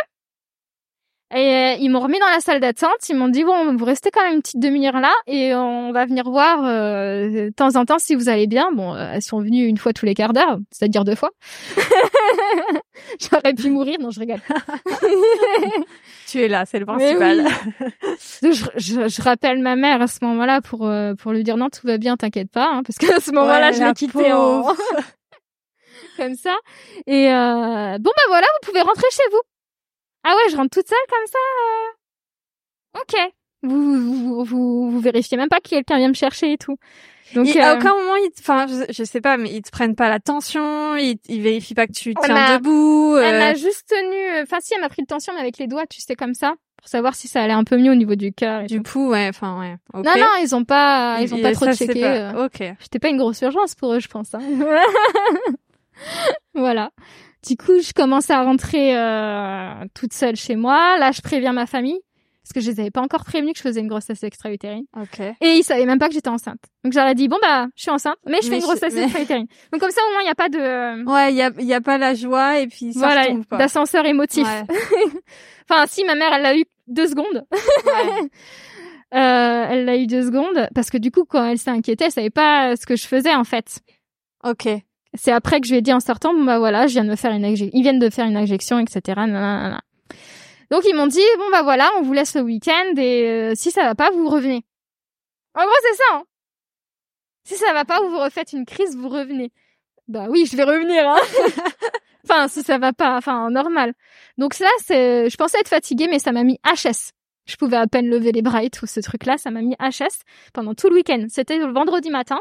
Et euh, ils m'ont remis dans la salle d'attente. Ils m'ont dit bon, vous restez quand même une petite demi-heure là et on va venir voir euh, de temps en temps si vous allez bien. Bon, euh, elles sont venues une fois tous les quarts d'heure, c'est-à-dire deux fois. J'aurais pu mourir, non, je rigole.
tu es là, c'est le principal.
je, je, je, rappelle ma mère à ce moment-là pour euh, pour lui dire non, tout va bien, t'inquiète pas, hein, parce qu'à ce moment-là, je l'ai quitté en comme ça. Et bon bah voilà, vous pouvez rentrer chez vous. Ah ouais, je rentre toute seule comme ça. Euh... Ok. Vous, vous, vous, vous vérifiez même pas que quelqu'un vient me chercher et tout.
Donc à euh, aucun moment, ils, enfin, je, sais pas, mais ils te prennent pas la tension, ils, ils vérifient pas que tu tiens debout.
Elle m'a euh. juste tenu. Enfin, si elle m'a pris le tension, mais avec les doigts, tu sais comme ça, pour savoir si ça allait un peu mieux au niveau du cœur.
Du pouls, ouais, enfin, ouais.
Non, non, ils ont pas, ils ont pas trop checké.
Euh. Ok.
J'étais pas une grosse urgence pour eux, je pense. Hein. voilà. Du coup, je commence à rentrer euh, toute seule chez moi. Là, je préviens ma famille parce que je les avais pas encore prévenus que je faisais une grossesse extra-utérine.
Okay.
Et ils savaient même pas que j'étais enceinte. Donc j'aurais dit bon bah je suis enceinte, mais je fais une grossesse extra-utérine. Donc comme ça au moins il y a pas de
Ouais, il y a y a pas la joie et puis ça voilà,
d'ascenseur émotif. enfin si ma mère elle l'a eu deux secondes. Ouais. euh, elle l'a eu deux secondes parce que du coup quand elle s'est inquiétée, elle savait pas ce que je faisais en fait.
OK.
C'est après que je lui ai dit en sortant, bon bah voilà, je viens de me faire une ils viennent de faire une injection, etc. Donc ils m'ont dit, bon bah voilà, on vous laisse le week-end et euh, si ça va pas, vous revenez. En gros c'est ça. Hein. Si ça va pas, vous refaites une crise, vous revenez. Bah oui, je vais revenir. Hein. enfin si ça va pas, enfin normal. Donc ça c'est, je pensais être fatiguée, mais ça m'a mis HS. Je pouvais à peine lever les bras et tout ce truc-là, ça m'a mis HS pendant tout le week-end. C'était le vendredi matin.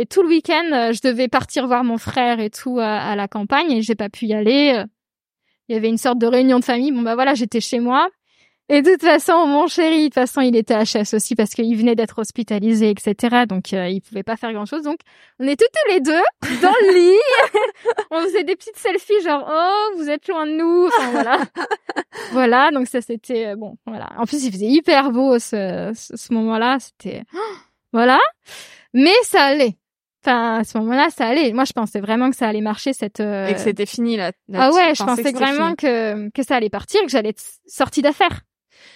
Et tout le week-end, euh, je devais partir voir mon frère et tout à, la campagne et j'ai pas pu y aller. Euh. Il y avait une sorte de réunion de famille. Bon bah voilà, j'étais chez moi. Et de toute façon, mon chéri, de toute façon, il était HS aussi parce qu'il venait d'être hospitalisé, etc. Donc, euh, il pouvait pas faire grand-chose. Donc, on est toutes les deux dans le lit. on faisait des petites selfies genre, oh, vous êtes loin de nous. Enfin, voilà. voilà. Donc, ça, c'était, bon, voilà. En plus, il faisait hyper beau ce, moment-là. C'était, voilà. Mais ça allait. Enfin, à ce moment-là, ça allait. Moi, je pensais vraiment que ça allait marcher cette. Euh...
Et que c'était fini là.
ah ouais, je pensais vraiment que que ça allait partir, que j'allais être sortie d'affaires.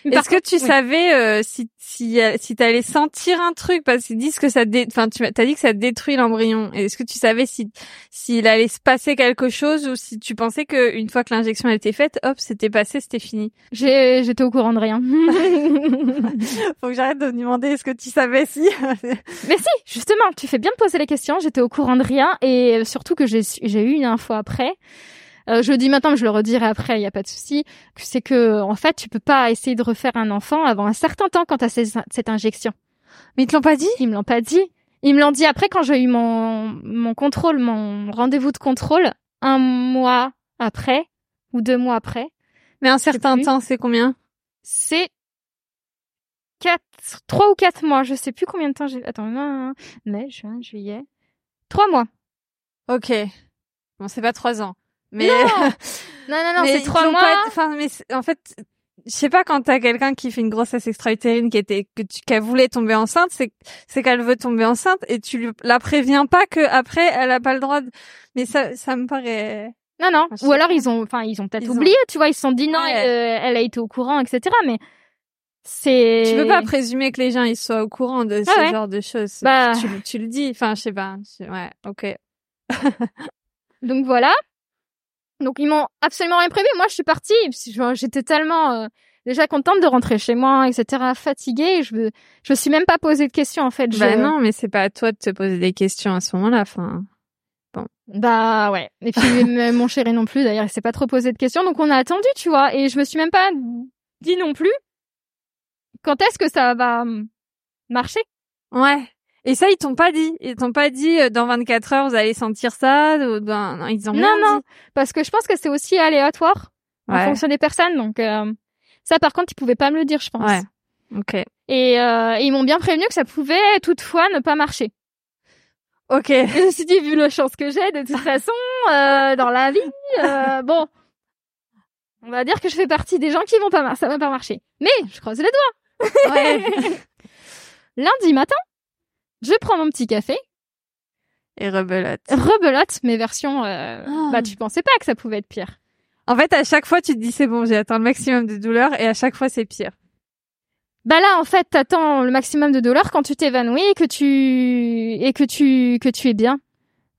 Est-ce que tu savais euh, si si euh, si t'allais sentir un truc? Parce qu'ils disent que ça dé... enfin tu as dit que ça détruit l'embryon. Est-ce que tu savais si s'il allait se passer quelque chose ou si tu pensais que une fois que l'injection a été faite, hop, c'était passé, c'était fini?
J'ai j'étais au courant de rien.
Faut que j'arrête de me demander est-ce que tu savais si.
Mais si, justement, tu fais bien de poser la question, j'étais au courant de rien et surtout que j'ai j'ai eu une info après. Euh, je le dis maintenant, mais je le redirai après, il n'y a pas de souci. C'est que en fait, tu peux pas essayer de refaire un enfant avant un certain temps quand tu as cette injection.
Mais ils te l'ont pas dit?
Ils me l'ont pas dit. Ils me l'ont dit après quand j'ai eu mon mon contrôle, mon rendez-vous de contrôle, un mois après ou deux mois après.
Mais un certain temps, c'est combien?
C'est quatre, trois ou quatre mois. Je sais plus combien de temps j'ai. Attends, mai, juin, juillet, trois mois.
Ok. Bon, c'est pas trois ans. Mais
non, non, non, non c'est trois mois.
Enfin, mais en fait, je sais pas quand t'as quelqu'un qui fait une grossesse extra-utérine qui était que tu qu'elle voulait tomber enceinte, c'est c'est qu'elle veut tomber enceinte et tu la préviens pas que après elle a pas le droit. De... Mais ça ça me paraît.
Non non. Ou alors ils ont enfin ils ont peut-être oublié, tu vois, ils se sont dit non, euh, elle a été au courant, etc. Mais c'est.
Tu peux pas présumer que les gens ils soient au courant de ah ce genre de choses. Bah... Tu, tu le dis. Enfin je sais pas. Ouais ok.
Donc voilà. Donc ils m'ont absolument rien prévu. Moi, je suis partie. J'étais tellement euh, déjà contente de rentrer chez moi, etc. Fatiguée. Je je me suis même pas posé de questions en fait.
Bah non, mais c'est pas à toi de te poser des questions à ce moment-là. Enfin, bon.
Bah ouais. Et puis mon chéri non plus. D'ailleurs, il s'est pas trop posé de questions. Donc on a attendu, tu vois. Et je me suis même pas dit non plus quand est-ce que ça va hum, marcher?
Ouais. Et ça, ils t'ont pas dit. Ils t'ont pas dit euh, dans 24 heures vous allez sentir ça. Ben, non, ils ont
non,
non,
parce que je pense que c'est aussi aléatoire en fonction des personnes. Donc euh, ça, par contre, ils pouvaient pas me le dire, je pense.
Ouais. Ok.
Et, euh, ils m'ont bien prévenu que ça pouvait toutefois ne pas marcher.
Ok.
Et je me suis dit, vu la chance que j'ai, de toute façon, euh, dans la vie, bon, on va dire que je fais partie des gens qui vont pas, ça va pas marcher. Mais je croise les doigts. Ouais. Lundi matin, je prends mon petit café.
Et rebelote.
Rebelote, mes versions, euh, ah. bah tu pensais pas que ça pouvait être pire.
En fait, à chaque fois, tu te dis c'est bon, j'ai atteint le maximum de douleur et à chaque fois, c'est pire.
Bah là, en fait, t'attends le maximum de douleur quand tu t'évanouis et que tu et que tu que tu es bien.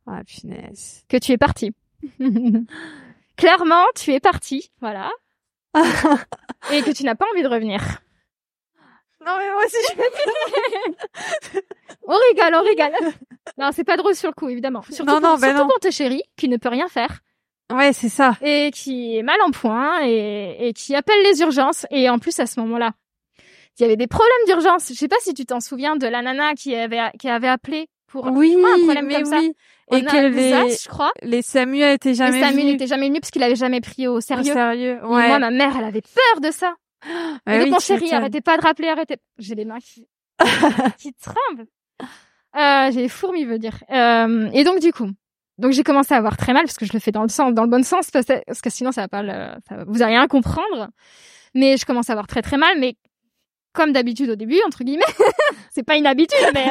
Ah punaise.
Que tu es parti. Clairement, tu es parti, voilà. et que tu n'as pas envie de revenir.
Non mais moi aussi je
On rigole, on rigole. Non, c'est pas drôle sur le coup, évidemment. Surtout, non, non, pour, ben surtout pour tes chéris, qui ne peut rien faire.
Ouais, c'est ça.
Et qui est mal en point et, et qui appelle les urgences. Et en plus, à ce moment-là, il y avait des problèmes d'urgence. Je sais pas si tu t'en souviens de la nana qui avait, qui avait appelé pour
oui, un problème mais comme oui.
ça. et que les, je crois.
Les SAMU étaient jamais
les SAMU n'étaient jamais venus parce qu'il avait jamais pris au sérieux. Au
sérieux, ouais.
Et moi, ma mère, elle avait peur de ça. Donc, mon chéri, arrêtez pas de rappeler, arrêtez. J'ai les mains qui, qui tremblent. Euh, j'ai les fourmis, veut dire. Euh, et donc, du coup, donc j'ai commencé à avoir très mal parce que je le fais dans le sens, dans le bon sens parce que, sinon ça va pas le, ça, vous allez rien comprendre. Mais je commence à avoir très très mal, mais comme d'habitude au début, entre guillemets. c'est pas une habitude, mais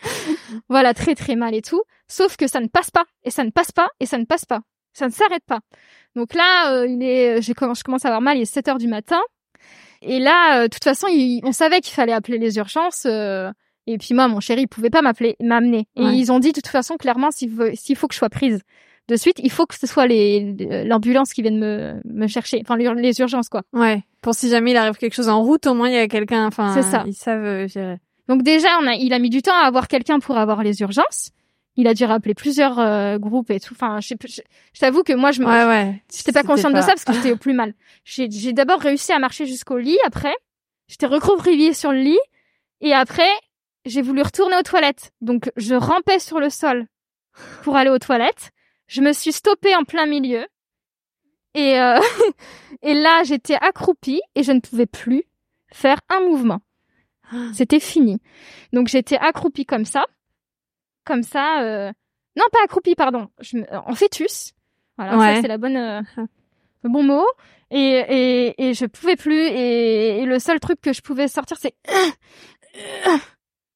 voilà, très très mal et tout. Sauf que ça ne passe pas, et ça ne passe pas, et ça ne passe pas. Ça ne s'arrête pas. Donc là, euh, il est, j'ai je commence à avoir mal, il est 7 heures du matin. Et là, euh, de toute façon, on savait qu'il fallait appeler les urgences. Euh, et puis moi, mon chéri, il pouvait pas m'appeler, m'amener. Et ils ont dit de toute façon clairement s'il faut, s'il faut que je sois prise de suite, il faut que ce soit les l'ambulance qui vienne me me chercher, enfin les urgences quoi.
Ouais. Pour si jamais il arrive quelque chose en route, au moins il y a quelqu'un. Enfin, c'est ça. Ils savent euh, gérer.
Donc déjà, on a, il a mis du temps à avoir quelqu'un pour avoir les urgences il a dû rappeler plusieurs euh, groupes et tout. Enfin, je, je, je t'avoue que moi, je me,
ouais, ouais.
j'étais pas consciente de ça parce que j'étais au plus mal. J'ai, j'ai d'abord réussi à marcher jusqu'au lit. Après, j'étais recroquevillée sur le lit et après, j'ai voulu retourner aux toilettes. Donc, je rampais sur le sol pour aller aux toilettes. Je me suis stoppée en plein milieu et euh, et là, j'étais accroupie et je ne pouvais plus faire un mouvement. C'était fini. Donc, j'étais accroupie comme ça comme ça. Euh... Non, pas accroupi, pardon. Je En fœtus. Voilà, ça c'est la bonne, euh, le bon mot. Et, et, et je pouvais plus. Et, le seul truc que je pouvais sortir, c'est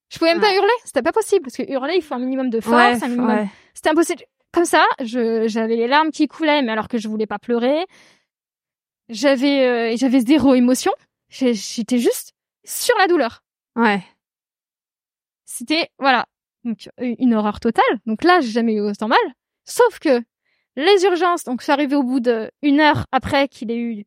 je pouvais même pas hurler. C'était pas possible parce que hurler, il faut un minimum de force, un minimum. C'était impossible. Comme ça, je j'avais les larmes qui coulaient, mais alors que je voulais pas pleurer. J'avais euh, j'avais zéro émotion. J'étais juste sur la douleur.
Ouais.
C'était voilà, donc une horreur totale. Donc là, j'ai jamais eu autant mal. Sauf que les urgences, donc je suis arrivée au bout de une heure après qu'il ait eu.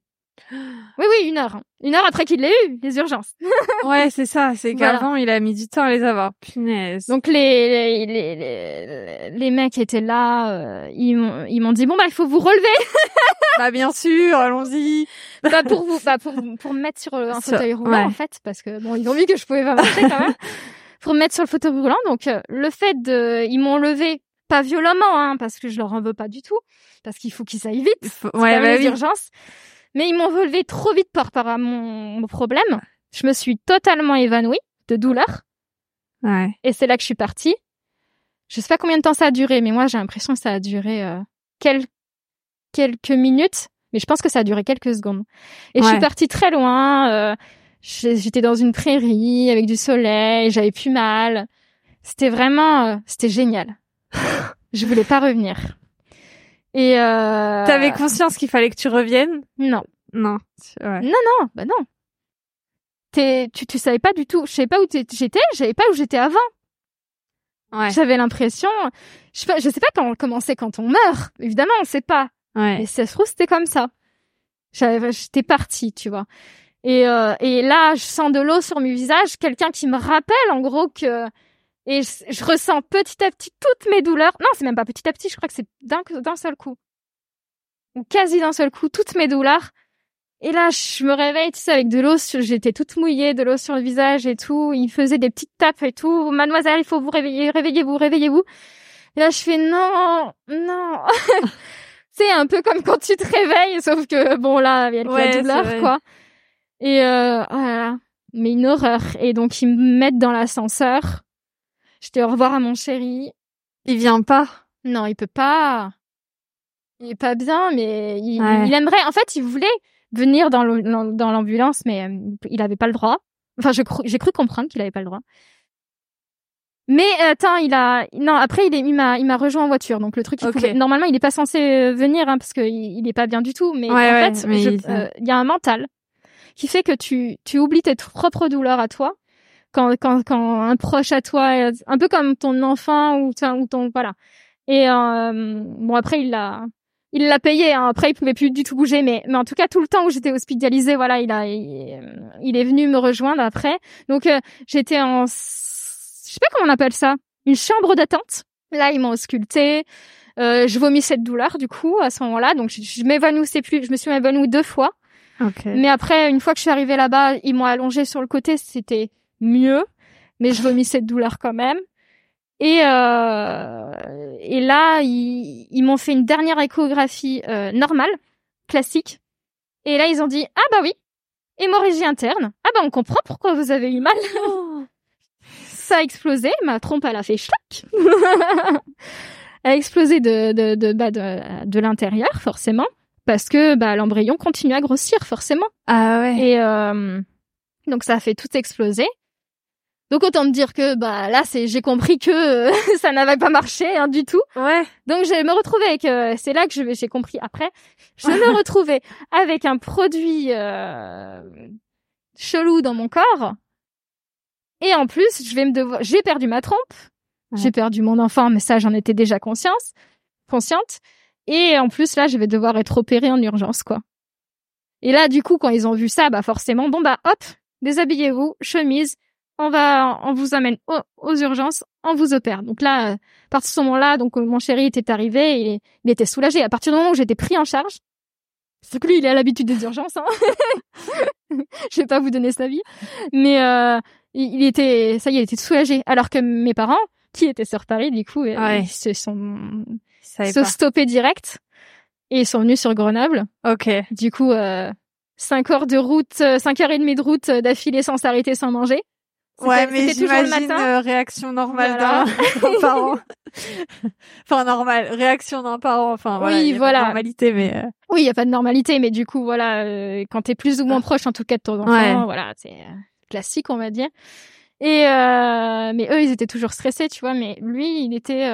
Oui, oui, une heure. Hein. Une heure après qu'il l'ait eu, les urgences.
ouais, c'est ça. C'est qu'avant, il a mis du temps à les avoir. Punaise.
Donc les les, les, les, mecs étaient là. Euh, ils m'ont ils m'ont dit bon bah il faut vous relever.
bah bien sûr, allons-y.
bah pour vous, bah pour pour me mettre sur un fauteuil roulant en fait, parce que bon ils ont vu que je pouvais pas marcher quand même. Pour me mettre sur le fauteuil roulant. Donc euh, le fait de, ils m'ont levé pas violemment, hein, parce que je leur en veux pas du tout, parce qu'il faut qu'ils aillent vite. Faut... Ouais, bah oui. urgences. Mais ils m'ont relevé trop vite par rapport à mon, mon problème. Je me suis totalement évanouie de douleur.
Ouais.
Et c'est là que je suis partie. Je sais pas combien de temps ça a duré, mais moi j'ai l'impression que ça a duré euh, quelques quelques minutes, mais je pense que ça a duré quelques secondes. Et je suis partie très loin. Euh, j'étais dans une prairie avec du soleil, j'avais plus mal. C'était vraiment, euh, c'était génial. je voulais pas revenir. Et euh...
t'avais conscience qu'il fallait que tu reviennes?
Non.
Non.
Ouais. Non, non, bah non. T'es, tu, tu savais pas du tout. Je savais pas où j'étais. Je savais pas où j'étais avant.
Ouais.
J'avais l'impression. Je sais pas, je sais pas comment c'est quand on meurt. Évidemment, on sait pas.
Ouais.
Mais ça se trouve c'était comme ça. J'avais, j'étais partie, tu vois. Et, euh, et là, je sens de l'eau sur mes visages, quelqu'un qui me rappelle en gros que et je, ressens petit à petit toutes mes douleurs. Non, c'est même pas petit à petit, je crois que c'est d'un seul coup. Ou quasi d'un seul coup, toutes mes douleurs. Et là, je me réveille, tu sais, avec de l'eau, j'étais toute mouillée, de l'eau sur le visage et tout. Il faisait des petites tapes et tout. Mademoiselle, il faut vous réveiller, réveillez-vous, réveillez-vous. Et là, je fais non, non. c'est un peu comme quand tu te réveilles, sauf que bon là, il y a la douleur, quoi. Et euh, voilà. Mais une horreur. Et donc, ils me mettent dans l'ascenseur. J'étais au revoir à mon chéri.
Il vient pas
Non, il peut pas. Il est pas bien, mais il, il aimerait. En fait, il voulait venir dans l'ambulance, mais euh, il avait pas le droit. Enfin, j'ai cru comprendre qu'il avait pas le droit. Mais attends, il a non après il est il m'a il m'a rejoint en voiture donc le truc il normalement il est pas censé euh, venir hein, parce que il, est pas bien du tout mais en fait euh, il y a un mental qui fait que tu, tu oublies tes propres douleurs à toi quand, quand, quand un proche à toi, un peu comme ton enfant ou, ou ton, voilà. Et euh, bon après il l'a, il l'a payé. Hein. Après il pouvait plus du tout bouger, mais mais en tout cas tout le temps où j'étais hospitalisée, voilà, il a, il, est venu me rejoindre après. Donc euh, j'étais en, je sais pas comment on appelle ça, une chambre d'attente. Là ils m'ont ausculté. Euh, je vomis cette douleur du coup à ce moment-là, donc je, je m'évanouissais plus. Je me suis évanouie deux fois. Mais après, une fois que je suis arrivée là-bas, ils m'ont allongé sur le côté, c'était mieux, mais je vomis cette douleur quand même. Et euh, et là, ils, ils m'ont fait une dernière échographie euh, normale, classique. Et là, ils ont dit ah bah oui, hémorragie interne. Ah bah on comprend pourquoi vous avez eu mal. Oh. Ça a explosé, ma trompe elle a fait elle a explosé de de de bah, de, de l'intérieur forcément parce que bah, l'embryon continue à grossir forcément.
Ah ouais.
Et euh, donc ça fait tout exploser. Donc autant me dire que bah là c'est j'ai compris que ça n'avait pas marché hein, du tout.
Ouais.
Donc je me retrouvais avec euh, c'est là que je j'ai compris après. Je me retrouvais avec un produit euh, chelou dans mon corps. Et en plus, je vais me devoir j'ai perdu ma trompe. J'ai perdu mon enfant, mais ça j'en étais déjà conscience, consciente. Et en plus, là, je vais devoir être opérée en urgence, quoi. Et là, du coup, quand ils ont vu ça, bah forcément, bon bah hop, déshabillez-vous, chemise, on va, on vous amène aux, urgences, on vous opère. Donc là, à partir de ce moment-là, donc mon chéri était arrivé, il, il était soulagé. À partir du moment où j'étais pris en charge, c'est que lui, il a l'habitude des urgences. Hein. je vais pas vous donner sa vie, mais euh, il, était, ça y est, il était soulagé. Alors que mes parents, qui étaient sur Paris, du coup, euh, ils se sont se stopper direct et ils sont venus sur Grenoble.
Ok.
Du coup, euh, cinq heures de route, euh, cinq heures et demie de route euh, d'affilée sans s'arrêter, sans manger.
Ouais, mais j'imagine euh, réaction normale d'un parent. enfin normale, réaction d'un parent. Enfin voilà. Oui, voilà. normalité, mais.
Oui, il y a pas de normalité, mais du coup voilà, euh, quand t'es plus ou moins proche, en tout cas de ton enfant, voilà, c'est classique, on va dire. Et mais eux, ils étaient toujours stressés, tu vois. Mais lui, il était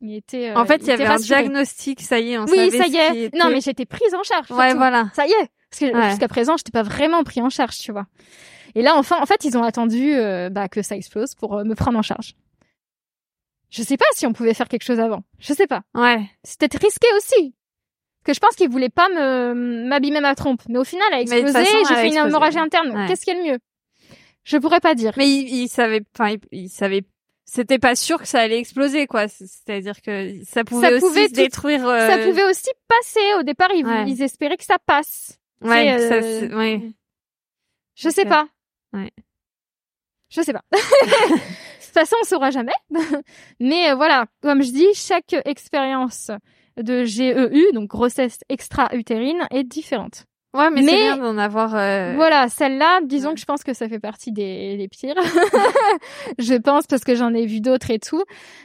il était,
en fait, il y avait un diagnostic, ça y est, on
oui, ça y est. Non, mais j'étais prise en charge.
Ouais, voilà.
Ça y est. Parce que jusqu'à présent, j'étais pas vraiment pris en charge, tu vois. Et là, enfin, en fait, ils ont attendu euh, bah, que ça explose pour euh, me prendre en charge. Je sais pas si on pouvait faire quelque chose avant. Je sais pas.
Ouais.
C'était risqué aussi. Que je pense qu'ils voulaient pas me m'abîmer ma trompe. Mais au final, elle a explosé. J'ai fait une hémorragie interne. Qu'est-ce qui est le mieux? Je pourrais pas dire.
Mais ils, ils savaient, enfin, ils, savaient c'était pas sûr que ça allait exploser quoi c'est-à-dire que ça pouvait aussi détruire
euh, ça pouvait aussi passer au départ ils, ils espéraient que ça passe
ouais, ça, ouais.
je sais pas
Ouais.
Je sais pas. de toute façon, on saura jamais. Mais euh, voilà, comme je dis, chaque expérience de GEU, donc grossesse extra-utérine, est différente.
Ouais, mais, c'est bien d'en avoir. Euh...
Voilà, celle-là, disons que je pense que ça fait partie des, pires. je pense parce que j'en ai vu d'autres et tout.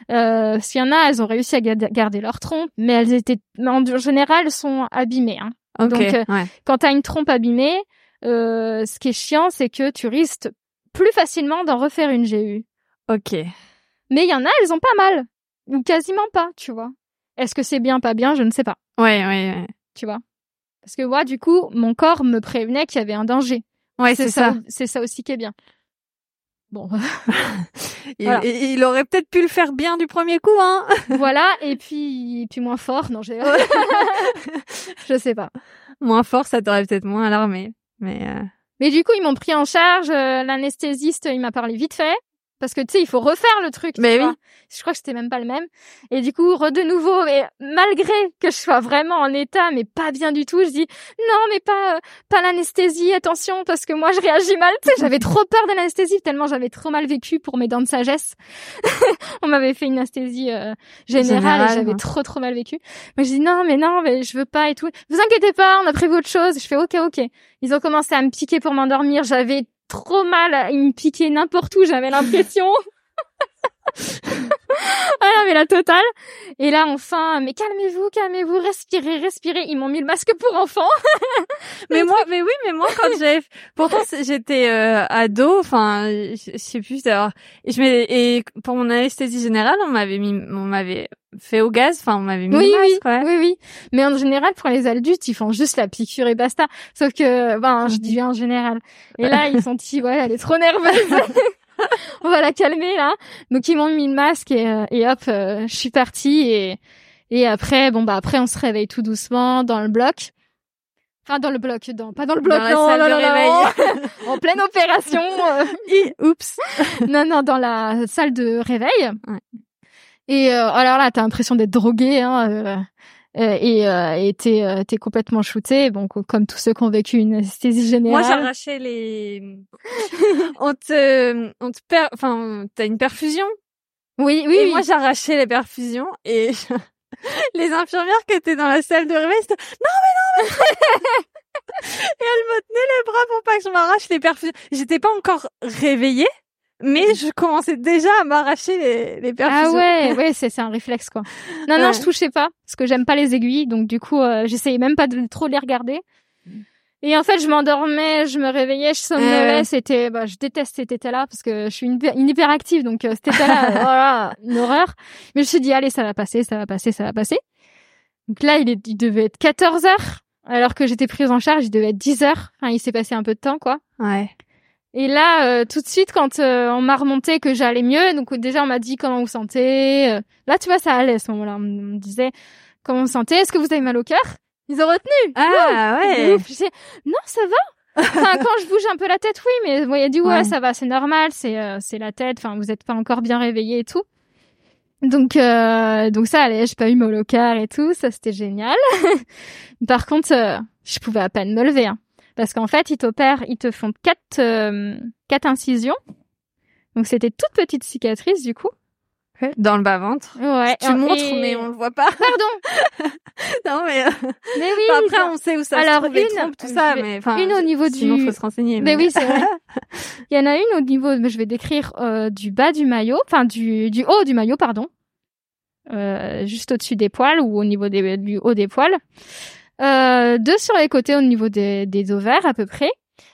Euh, S'il y en a, elles ont réussi à garder leur trompe, mais elles étaient, en général, sont abîmées. Hein. Donc, euh, ouais. quand t'as une trompe abîmée, euh, ce qui est chiant, c'est que tu risques plus facilement d'en refaire une GU.
Ok.
Mais il y en a, elles ont pas mal. Ou quasiment pas, tu vois. Est-ce que c'est bien, pas bien, je ne sais pas.
Ouais, ouais, ouais.
Tu vois. Parce que moi, du coup, mon corps me prévenait qu'il y avait un danger.
Ouais, c'est ça.
C'est ça aussi qui est bien. Bon.
il, il, aurait peut-être pu le faire bien du premier coup, hein.
voilà, et puis, et puis moins fort. Non, j'ai. je sais pas.
Moins fort, ça t'aurait peut-être moins alarmé. Mais, euh...
mais du coup, ils m'ont pris en charge. Euh, l'anesthésiste, il m'a parlé vite fait parce que tu sais il faut refaire le truc
mais oui.
je crois que c'était même pas le même. Et du coup re de nouveau et malgré que je sois vraiment en état mais pas bien du tout je dis non mais pas euh, pas l'anesthésie attention parce que moi je réagis mal. Tu sais j'avais trop peur de l'anesthésie tellement j'avais trop mal vécu pour mes dents de sagesse. On m'avait fait une anesthésie euh, générale, et j'avais trop trop mal vécu. Moi je dis non mais non mais je veux pas et tout. Vous inquiétez pas on a prévu autre chose. Je fais ok ok. Ils ont commencé à me piquer pour m'endormir. J'avais trop mal. Il me piquait n'importe où, j'avais l'impression. ah mais la totale. Et là enfin, mais calmez-vous, calmez-vous, respirez, respirez. Ils m'ont mis le masque pour enfants.
mais moi, mais oui, mais moi quand j'ai, pourtant j'étais euh, ado, enfin, je, sais plus d'ailleurs. Et je et pour mon anesthésie générale, on m'avait mis, on m'avait fait au gaz, enfin on m'avait mis
oui,
le masque,
oui, oui, oui. Mais en général, pour les adultes, ils font juste la piqûre et basta. Sauf que, ben, je dis en général. Et là, ils sont dit, ouais, elle est trop nerveuse. on va la calmer là. Donc ils m'ont mis le masque et, euh, et hop, euh, je suis partie et et après bon bah après on se réveille tout doucement dans le bloc. Enfin dans le bloc, dans pas dans le bloc,
dans non, la salle de réveil.
en pleine opération.
Euh. oups.
non non dans la salle de réveil. Ouais. Et alors là t'as l'impression d'être drogué hein. Euh, et euh, t'es euh, t'es complètement shooté bon comme tous ceux qui ont vécu une anesthésie générale
moi j'arrachais les on te on te per... enfin t'as une perfusion
oui oui,
et moi j'arrachais les perfusions et les infirmières qui étaient dans la salle de réveil non mais non mais et elles me tenaient les bras pour pas que je m'arrache les perfusions j'étais pas encore réveillée mais je commençais déjà à m'arracher les, les perfusions.
Ah ouais, ouais, c'est un réflexe quoi. Non non, je touchais pas parce que j'aime pas les aiguilles, donc du coup, euh, j'essayais même pas de trop les regarder. Et en fait, je m'endormais, je me réveillais, je somnolais, c'était bah je déteste cet état-là parce que je suis une, une hyperactive donc euh, cet état-là voilà, une horreur. Mais je me suis dit allez, ça va passer, ça va passer, ça va passer. Donc là, il, est, il devait être 14 heures alors que j'étais prise en charge, il devait être 10 heures. Enfin, il s'est passé un peu de temps quoi.
Ouais.
Et là, euh, tout de suite, quand euh, on m'a remonté que j'allais mieux, donc déjà on m'a dit comment vous sentez. Euh. là, tu vois, ça allait à ce moment-là. On me disait comment vous sentez. Est-ce que vous avez mal au cœur? Ils ont retenu.
Ah ouais.
non, ça va. enfin, quand je bouge un peu la tête, oui, mais bon, il a dit ouais, ça va, c'est normal, c'est c'est la tête. Enfin, vous êtes pas encore bien réveillé et tout. Donc donc ça allait, j'ai pas eu mal au cœur et tout, ça c'était génial. Par contre, je pouvais à peine me lever. Hein. Parce qu'en fait, ils t'opèrent, ils te font quatre, euh, quatre incisions. Donc c'était toute petite cicatrice du coup.
Dans le bas-ventre.
Ouais.
Tu montres, mais on le voit pas.
Pardon.
non, mais. Euh,
mais oui.
après, on sait où ça
Alors,
se trouve, une, tout ça, mais enfin.
Une au niveau
sinon,
du.
faut se renseigner.
Mais, oui, c'est vrai. Il y en a une au niveau, mais je vais décrire euh, du bas du maillot, enfin du du haut du maillot, pardon. Euh, juste au-dessus des poils ou au niveau des, du haut des poils. Euh, deux sur les côtés au niveau des, des ovaires à peu près,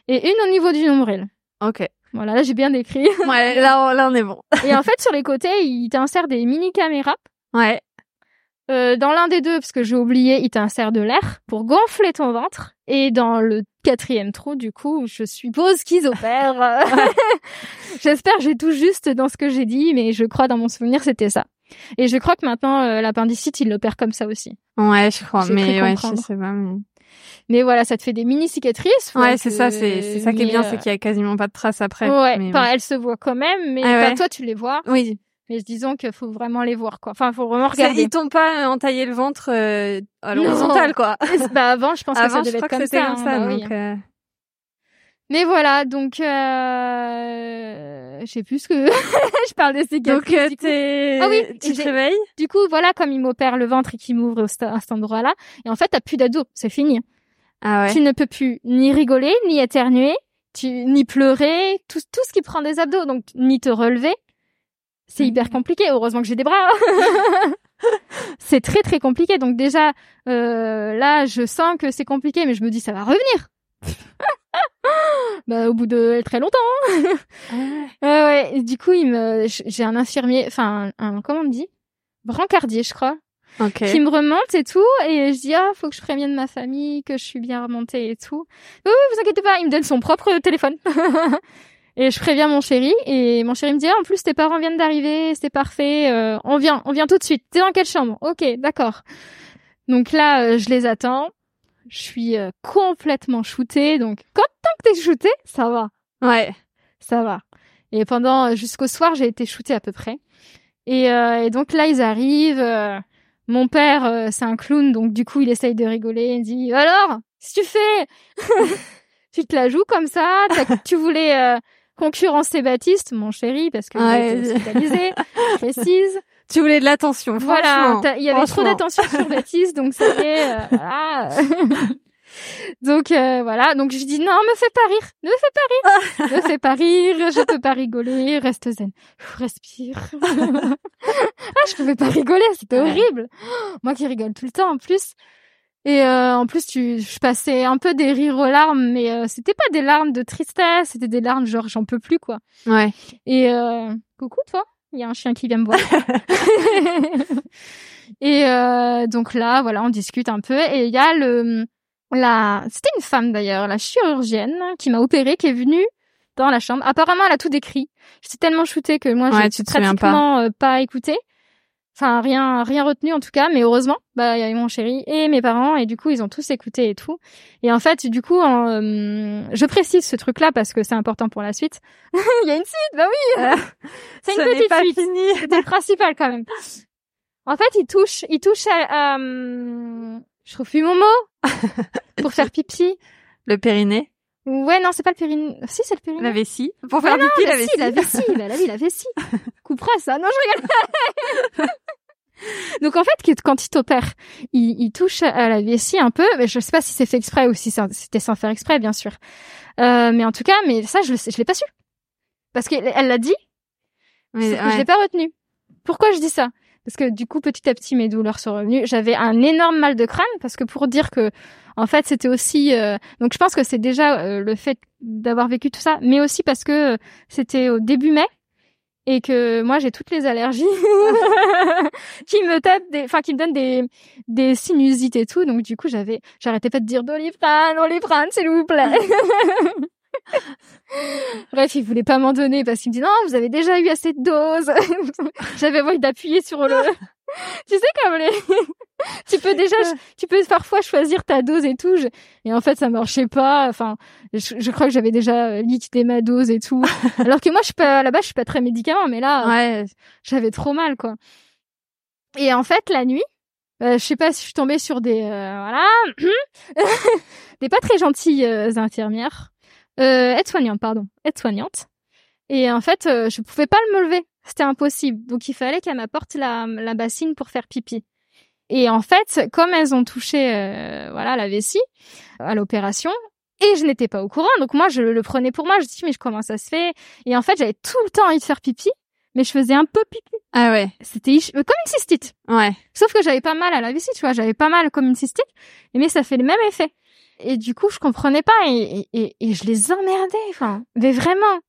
et une au niveau du nombril.
Ok.
Voilà, là j'ai bien décrit.
ouais, là, là on est bon.
et en fait sur les côtés, il t'insère des mini caméras.
Ouais.
Euh, dans l'un des deux, parce que j'ai oublié, il t'insère de l'air pour gonfler ton ventre. Et dans le quatrième trou, du coup, je suppose qu'ils opèrent. J'espère que j'ai tout juste dans ce que j'ai dit, mais je crois dans mon souvenir c'était ça. Et je crois que maintenant euh, l'appendicite, il l'opère comme ça aussi.
Ouais, je crois, mais ouais, je sais pas.
Mais... voilà, ça te fait des mini cicatrices.
Ouais, c'est ça, c'est c'est ça qui est bien, c'est euh, qu'il y a quasiment pas de traces après.
Ouais, enfin, elles se voient quand même, mais ah toi tu les vois.
Oui.
Mais disons qu'il faut vraiment les voir, quoi. Enfin, faut vraiment regarder.
Ils t'ont pas euh, entaillé le ventre euh, à l'horizontale, quoi.
bah avant, je pense que ça devait être comme ça. Comme ça hein, bah donc, euh... Mais voilà, donc euh... je sais plus ce que je parle de ces
Donc euh, t'es...
ah oui,
tu te réveilles?
Du coup, voilà, comme il m'opère le ventre et qu'il m'ouvre à cet endroit-là, et en fait, t'as plus d'ado, c'est fini.
Ah ouais.
Tu ne peux plus ni rigoler, ni éternuer, tu ni pleurer, tout tout ce qui prend des abdos, donc ni te relever c'est hyper mm. compliqué. Heureusement que j'ai des bras. c'est très très compliqué. Donc déjà, euh, là, je sens que c'est compliqué, mais je me dis ça va revenir. bah au bout de très longtemps. Hein. ouais. Et du coup, il me, j'ai un infirmier, enfin un, comment on dit, brancardier, je crois. qui me remonte et tout et je dis ah faut que je prévienne ma famille que je suis bien remontée et tout oui, oui vous inquiétez pas il me donne son propre téléphone Et je préviens mon chéri et mon chéri me dit ah, en plus tes parents viennent d'arriver, c'est parfait, euh, on vient, on vient tout de suite. T'es dans quelle chambre? Ok, d'accord. Donc là, euh, je les attends. Je suis euh, complètement shootée. Donc quand tant que t'es shootée, ça va.
Ouais,
ça va. Et pendant jusqu'au soir, j'ai été shootée à peu près. Et, et donc là, ils arrivent. mon père, c'est un clown, donc du coup, il essaye de rigoler. Il dit alors, si tu fais, tu te la joues comme ça. Tu voulais concurrencer Baptiste, mon chéri, parce que ouais. hospitalisé, je précise.
Tu voulais de l'attention,
Voilà, il y avait trop d'attention sur Baptiste, donc ça fait... Euh, voilà. donc euh, voilà, donc je dis non, me fais pas rire, ne me fais pas rire, ne fais pas rire, je peux pas rigoler, reste zen, respire. ah, je pouvais pas rigoler, c'était horrible. Moi qui rigole tout le temps en plus. Et euh, en plus, tu, je passais un peu des rires aux larmes, mais euh, c'était pas des larmes de tristesse, c'était des larmes genre j'en peux plus quoi.
Ouais.
Et euh, coucou toi, il y a un chien qui vient me voir. et euh, donc là, voilà, on discute un peu et il y a le la, c'était une femme d'ailleurs, la chirurgienne qui m'a opéré, qui est venue dans la chambre. Apparemment, elle a tout décrit. J'étais tellement shootée que moi, ouais, j'ai pratiquement pas. pas écouté. Enfin, rien, rien retenu en tout cas, mais heureusement, bah, il y avait mon chéri et mes parents, et du coup, ils ont tous écouté et tout. Et en fait, du coup, euh, je précise ce truc-là parce que c'est important pour la suite. Il y a une suite, bah oui! Euh, c'est une petite pas suite. C'était le principal quand même. En fait, il touche, il touche à, euh, je trouve plus mon mot, pour faire pipi.
Le périnée.
Ouais, non, c'est pas le périnée. Si, c'est le périnée.
La vessie. Pour faire pipi, la, vessie.
La vessie, la, vie, la vessie. Coupera ça. Non, je rigole. Donc en fait, quand il t'opère, il, il, touche à la vessie un peu. Mais je sais pas si c'est fait exprès ou si c'était sans faire exprès, bien sûr. Euh, mais en tout cas, mais ça, je, je l'ai pas su parce qu'elle l'a dit. Mais je l'ai pas retenu. Pourquoi je dis ça? Parce que du coup, petit à petit, mes douleurs sont revenues. J'avais un énorme mal de crâne parce que pour dire que, en fait, c'était aussi. Euh, donc je pense que c'est déjà euh, le fait d'avoir vécu tout ça, mais aussi parce que c'était au début mai et que moi j'ai toutes les allergies qui me tapent des enfin qui me donnent des des sinusites et tout donc du coup j'avais j'arrêtais pas de dire doliprane doliprane s'il vous plaît Bref, il voulait pas m'en donner parce qu'il me dit non, vous avez déjà eu assez de doses. J'avais envie d'appuyer sur le. tu sais comme les. tu peux déjà, tu peux parfois choisir ta dose et tout. Et en fait, ça marchait pas. Enfin, je, crois que j'avais déjà liquidé ma dose et tout. Alors que moi, je suis pas là-bas, je suis pas très médicament, mais là, ouais, j'avais trop mal quoi. Et en fait, la nuit, euh, je sais pas si je suis tombée sur des euh, voilà des pas très gentilles euh, infirmières euh, aide-soignante, pardon, aide-soignante. Et en fait, euh, je pouvais pas me lever, c'était impossible. Donc il fallait qu'elle m'apporte la, la bassine pour faire pipi. Et en fait, comme elles ont touché, euh, voilà, la vessie à l'opération, et je n'étais pas au courant, donc moi je le prenais pour moi. Je me dis mais comment ça se fait? Et en fait, j'avais tout le temps envie de faire pipi, mais je faisais un peu pipi.
Ah ouais.
C'était comme une cystite.
Ouais.
Sauf que j'avais pas mal à la vessie, tu vois, j'avais pas mal comme une cystite, mais ça fait le même effet. Et du coup, je comprenais pas et, et, et je les emmerdais. Enfin, mais vraiment.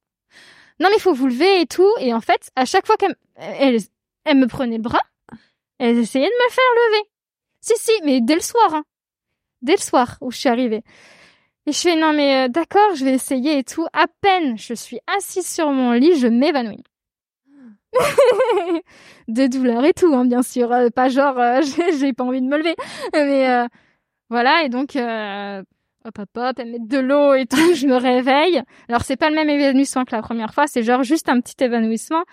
Non, mais il faut vous lever et tout. Et en fait, à chaque fois qu'elle elle, elle me prenait le bras, elles essayaient de me faire lever. Si, si, mais dès le soir, hein. Dès le soir où je suis arrivée. Et je fais, non, mais euh, d'accord, je vais essayer et tout. À peine je suis assise sur mon lit, je m'évanouis. de douleur et tout, hein, bien sûr. Euh, pas genre, euh, j'ai pas envie de me lever. Mais voilà, et donc, hop, hop, hop, elle met de l'eau et tout, je me réveille. Alors, c'est pas le même évanouissement que la première fois, c'est genre juste un petit évanouissement.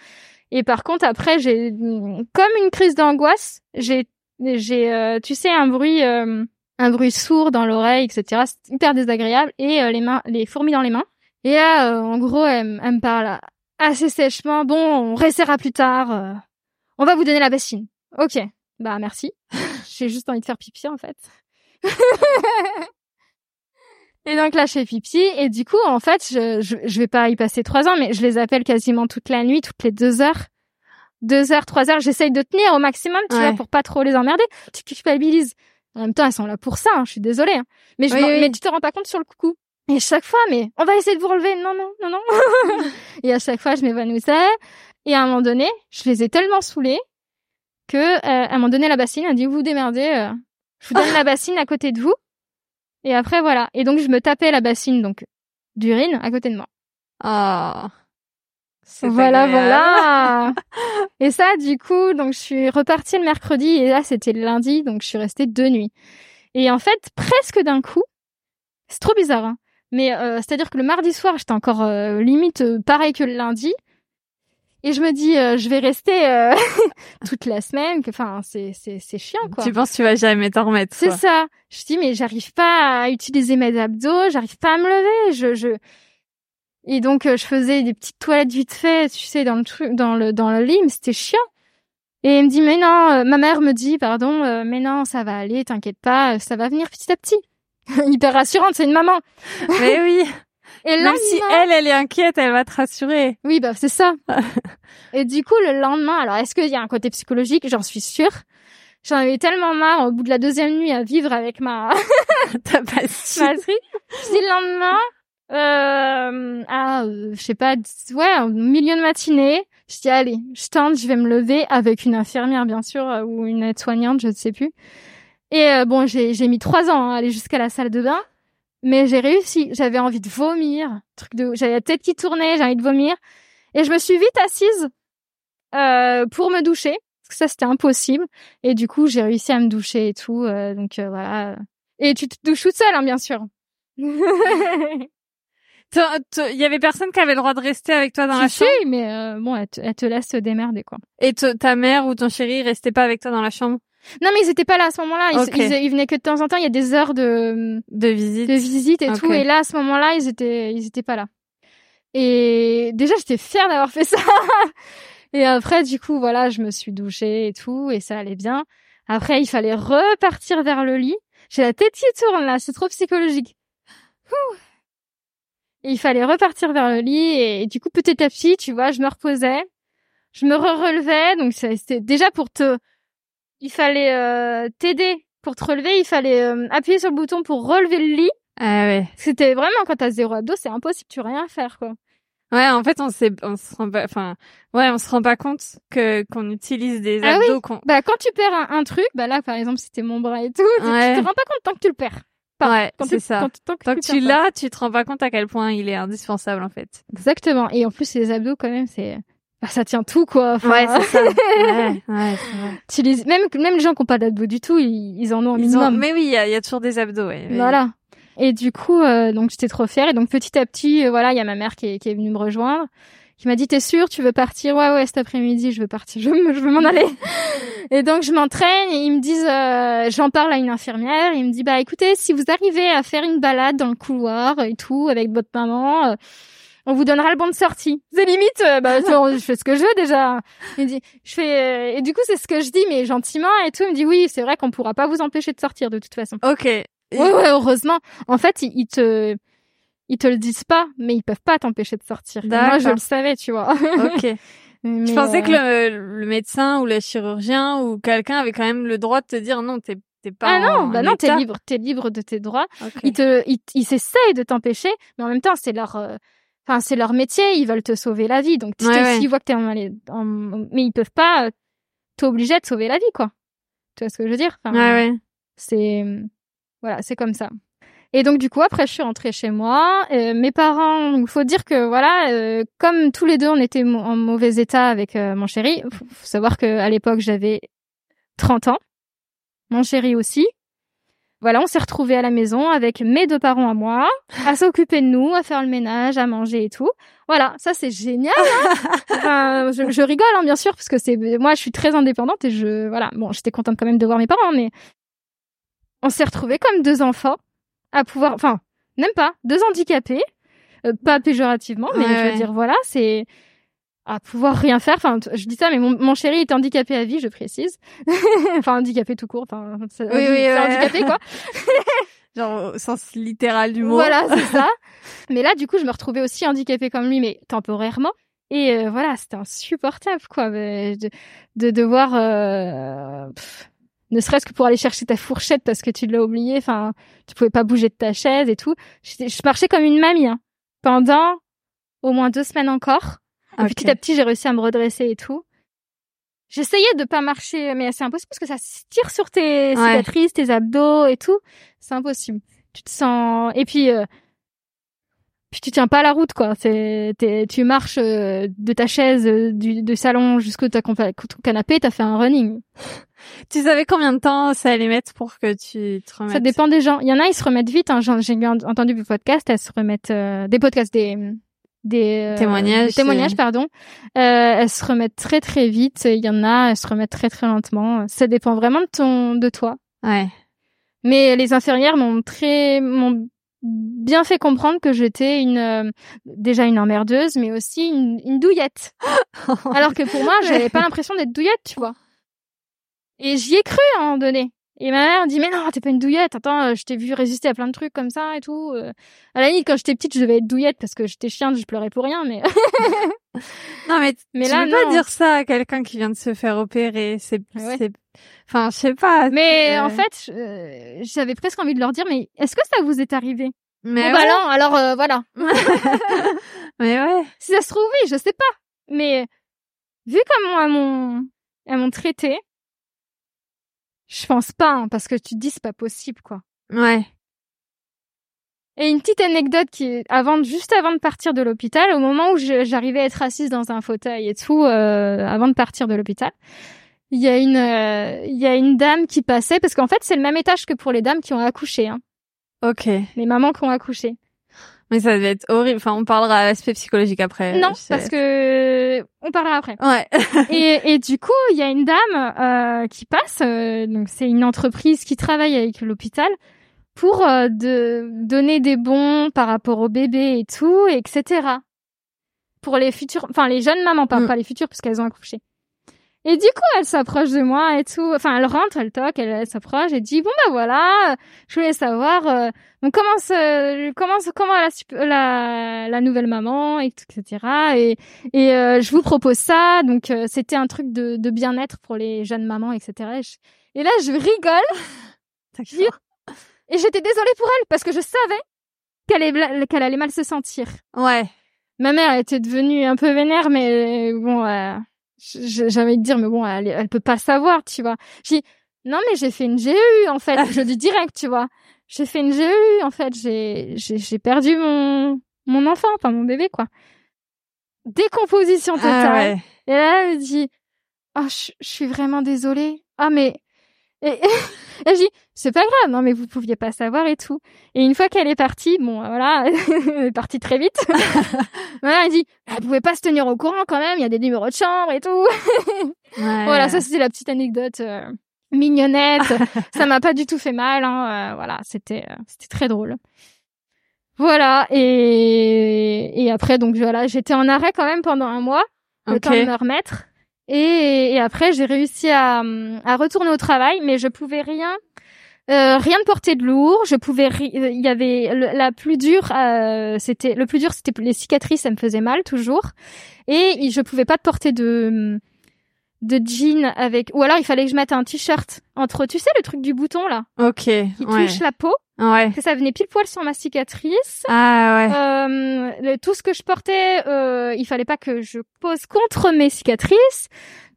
Et par contre, après, j'ai comme une crise d'angoisse. J'ai, j'ai, tu sais, un bruit un bruit sourd dans l'oreille, etc. C'est hyper désagréable et euh, les mains, les fourmis dans les mains. Et là, euh, en gros, elle, me parle assez sèchement. Bon, on restera plus tard. Euh, on va vous donner la bassine. Ok. Bah merci. J'ai juste envie de faire pipi en fait. et donc là, je fais pipi et du coup, en fait, je, je, vais pas y passer trois ans, mais je les appelle quasiment toute la nuit, toutes les deux heures deux heures, trois heures, j'essaye de tenir au maximum, tu vois, pour pas trop les emmerder. Tu culpabilises. En même temps, elles sont là pour ça, hein, je suis désolée. Hein. Mais, je mais tu te rends pas compte sur le coucou. Et chaque fois, mais on va essayer de vous relever. Non, non, non, non. et à chaque fois, je m'évanouissais. Et à un moment donné, je les ai tellement saoulés que euh, à un moment donné, la bassine a dit, vous vous démerdez, euh, je vous donne la bassine à côté de vous. Et après, voilà. Et donc, je me tapais la bassine, donc, d'urine à côté de moi.
Ah.
Voilà, voilà. et ça, du coup, donc je suis repartie le mercredi et là c'était le lundi, donc je suis restée deux nuits. Et en fait, presque d'un coup, c'est trop bizarre, hein, mais euh, c'est-à-dire que le mardi soir, j'étais encore euh, limite euh, pareil que le lundi. Et je me dis, je vais rester toute la semaine. Enfin, c'est c'est c'est chiant quoi.
Tu penses que tu vas jamais t'en remettre
C'est ça. Je dis mais j'arrive pas à utiliser mes abdos, j'arrive pas à me lever. Je je et donc euh, je faisais des petites toilettes vite fait, tu sais, dans le truc, dans le dans le lit, mais c'était chiant. Et il me dit mais non, euh, ma mère me dit pardon, euh, mais non, ça va aller, t'inquiète pas, ça va venir petit à petit. Hyper rassurante, c'est une maman.
Mais oui. Et Même si elle, elle est inquiète, elle va te rassurer.
Oui, bah c'est ça. et du coup, le lendemain, alors est-ce qu'il y a un côté psychologique? J'en suis sûre. J'en avais tellement marre au bout de la deuxième nuit à vivre avec ma
ta passion.
Ma le lendemain, euh, ah, euh, je sais pas, ouais, au milieu de matinée, je dis allez, je tente, je vais me lever avec une infirmière bien sûr euh, ou une aide-soignante, je ne sais plus. Et euh, bon, j'ai j'ai mis trois ans à aller jusqu'à la salle de bain, mais j'ai réussi. J'avais envie de vomir, truc de, j'avais la tête qui tournait, j'ai envie de vomir, et je me suis vite assise euh, pour me doucher parce que ça c'était impossible. Et du coup, j'ai réussi à me doucher et tout, donc voilà. Et tu te douches toute seule, hein, bien sûr.
Il y avait personne qui avait le droit de rester avec toi dans la chambre?
Si, mais euh, bon, elle te, elle te, laisse se démerder quoi.
Et ta mère ou ton chéri restait pas avec toi dans la chambre?
Non, mais ils étaient pas là à ce moment-là. Ils, ils, venaient que de temps en temps. Il y a des heures de
de visite,
de visite et tout. Et là, à ce moment-là, ils étaient, ils étaient pas là. Et déjà, j'étais fière d'avoir fait ça. et après, du coup, voilà, je me suis douchée et tout, et ça allait bien. Après, il fallait repartir vers le lit. J'ai la tête qui tourne là, c'est trop psychologique. Ouh il fallait repartir vers le lit et, du coup petit à petit, tu vois, je me reposais, je me relevais. Donc c'était déjà pour te, il fallait euh, t'aider pour te relever, il fallait euh, appuyer sur le bouton pour relever le lit.
Ah ouais.
C'était vraiment quand t'as zéro abdos, c'est impossible, tu rien faire quoi.
Ouais, en fait, on sait, on se rend pas, enfin, ouais, on se rend pas compte que qu'on utilise des ah abdos.
Oui. Bah quand tu perds un, truc, bah là par exemple c'était mon bras et tout, tu te rends pas compte tant que tu le perds
ouais, c'est ça. Tant que, tu l'as, tu te rends pas compte à quel point il est indispensable en fait.
Exactement. Et en plus, les abdos quand même, c'est bah, ça tient tout quoi.
ouais, c'est ça. ouais, ouais,
tu les... même même les gens qui ont pas d'abdos du tout, ils, en ont un minimum.
Mais oui, il y a, y a, toujours des abdos. Ouais,
Voilà. Et du coup, euh, donc j'étais trop fière. Et donc petit à petit, euh, voilà, il y a ma mère qui est, qui est venue me rejoindre qui m'a dit t'es sûr tu veux partir? Ouais ouais cet après-midi je veux partir je veux, je veux m'en aller et donc je m'entraîne et ils me disent euh, j'en parle à une infirmière il me dit bah écoutez si vous arrivez à faire une balade dans le couloir et tout avec votre maman euh, on vous donnera le bon de sortie. C'est limite, euh, bah, je fais ce que je veux déjà. Il me dit, je fais, et du coup, c'est ce que je dis, mais gentiment et tout. Il me dit, oui, c'est vrai qu'on pourra pas vous empêcher de sortir de toute façon.
Ok.
Ouais, ouais, heureusement. En fait, il te, ils te le disent pas, mais ils peuvent pas t'empêcher de sortir. Moi, je le savais, tu vois.
ok. je pensais que euh, le, médecin ou le chirurgien ou quelqu'un avait quand même le droit de te dire non, t'es t'es pas.
Ah non, bah non, t'es libre, t'es libre de tes droits. Ils te, ils, ils essayent de t'empêcher, mais en même temps, c'est leur, euh, enfin, c'est leur métier. Ils veulent te sauver la vie, donc s'ils voient que t'es en, en, mais ils peuvent pas t'es obligé de sauver la vie, quoi. Tu vois ce que je veux dire?
Enfin, Ouais, ouais.
C'est voilà, c'est comme ça. Et donc du coup après je suis rentrée chez moi. Euh, mes parents, il faut dire que voilà, euh, comme tous les deux on était en mauvais état avec euh, mon chéri. Faut, faut savoir que à l'époque j'avais 30 ans, mon chéri aussi. Voilà, on s'est retrouvés à la maison avec mes deux parents à moi, à s'occuper de nous, à faire le ménage, à manger et tout. Voilà, ça c'est génial. Hein enfin, je, je, rigole hein, bien sûr parce que c'est moi je suis très indépendante et je voilà bon j'étais contente quand même de voir mes parents mais on s'est retrouvés comme deux enfants à pouvoir, enfin, même pas, deux handicapés, euh, pas péjorativement, mais je veux dire, voilà, c'est à pouvoir rien faire. Enfin, je dis ça, mais mon, chéri est handicapé à vie, je précise. enfin, handicapé tout court. Enfin,
oui, oui, handicapé quoi. Genre au sens littéral du mot.
Voilà, c'est ça. Mais là, du coup, je me retrouvais aussi handicapée comme lui, mais temporairement. Et euh, voilà, c'était insupportable, quoi, de, de devoir. Euh, ne serait-ce que pour aller chercher ta fourchette parce que tu l'as oublié. Enfin, tu pouvais pas bouger de ta chaise et tout. Je, marchais comme une mamie hein, pendant au moins deux semaines encore. Et petit à petit, j'ai réussi à me redresser et tout. J'essayais de pas marcher, mais c'est impossible parce que ça se tire sur tes cicatrices, tes abdos et tout. C'est impossible. Tu te sens. Et puis, euh, puis tu tiens pas la route quoi. C'est tu marches euh, de ta chaise euh, du salon jusqu'au ton canapé, t'as fait un running.
tu savais combien de temps ça allait mettre pour que tu te remettes?
Ça dépend des gens. Il y en a ils se remettent vite. Hein. J'ai entendu des podcasts, elles se remettent euh, des podcasts des des
témoignages,
témoignages pardon. elles se remettent très très vite. Il y en a elles se remettent très très lentement. Ça dépend vraiment de ton de toi.
Ouais.
Mais les infirmières m'ont très m'ont bien fait comprendre que j'étais une euh, déjà une emmerdeuse mais aussi une, une douillette alors que pour moi j'avais pas l'impression d'être douillette tu vois et j'y ai cru à un moment donné et ma mère dit mais non t'es pas une douillette attends euh, je t'ai vu résister à plein de trucs comme ça et tout euh. à la limite quand j'étais petite je devais être douillette parce que j'étais chiante je pleurais pour rien mais
non mais mais tu là peux pas dire ça à quelqu'un qui vient de se faire opérer c'est Enfin, je sais pas.
Mais en fait, j'avais presque envie de leur dire, mais est-ce que ça vous est arrivé? Mais bon, bah non, alors euh, voilà.
mais ouais.
Si ça se trouve, oui, je sais pas. Mais vu comment elles m'ont, elles m'ont traité, je pense pas, hein, parce que tu te dis c'est pas possible, quoi.
Ouais.
Et une petite anecdote qui, avant, juste avant de partir de l'hôpital, au moment où j'arrivais à être assise dans un fauteuil et tout, euh, avant de partir de l'hôpital, il y a une euh, il y a une dame qui passait parce qu'en fait c'est le même étage que pour les dames qui ont accouché hein.
OK.
Les mamans qui ont accouché.
Mais ça devait être horrible. Enfin, on parlera à l'aspect psychologique après.
Non, parce que on parlera après.
Ouais.
et, et du coup, il y a une dame euh, qui passe. Euh, donc, c'est une entreprise qui travaille avec l'hôpital pour de donner des bons par rapport au bébé et tout, etc. Pour les futurs, enfin les jeunes mamans, pas, mm. pas les futures parce qu'elles ont accouché. Et du coup, elle s'approche de moi et tout. Enfin, elle rentre, elle toque, elle, s'approche et dit bon bah voilà, je voulais savoir euh, on commence euh, commence comment la, la la nouvelle maman et tout, etc. Et et euh, je vous propose ça. Donc euh, c'était un truc de de bien-être pour les jeunes mamans, etc. Et, là, je rigole. et j'étais désolée pour elle parce que je savais qu'elle qu'elle allait mal se sentir.
Ouais.
Ma mère était devenue un peu vénère, mais bon j'avais envie de dire mais bon elle, elle peut pas savoir tu vois. J'ai non mais j'ai fait une GU en fait. Je dis direct tu vois. J'ai fait une GU en fait. J'ai j'ai perdu mon mon enfant enfin mon bébé quoi. Décomposition ah totale. et là elle me dit oh je, suis vraiment désolée ah mais et, et, je dis c'est pas grave non mais vous pouviez pas savoir et tout. Et une fois qu'elle est partie bon voilà elle est partie très vite. Voilà elle dit elle pouvait pas se tenir au courant quand même il y a des numéros de chambre et tout. Voilà ça c'était la petite anecdote euh, mignonnette. Ça m'a pas du tout fait mal hein, euh, voilà c'était euh, c'était très drôle. Voilà et et après donc voilà j'étais en arrêt quand même pendant un mois le temps de me remettre. Et, et après j'ai réussi à, à retourner au travail mais je pouvais rien euh, rien de porter de lourd. Je pouvais, euh, il y avait la plus dure, euh, c'était le plus dur, c'était les cicatrices, ça me faisait mal toujours, et je pouvais pas porter de de jean avec ou alors il fallait que je mette un t-shirt entre tu sais le truc du bouton là?
Ok
qui touche la peau?
Ouais.
Que ça venait pile poil sur ma cicatrice.
Ah
ouais. Euh, tout ce que je portais euh, il fallait pas que je pose contre mes cicatrices.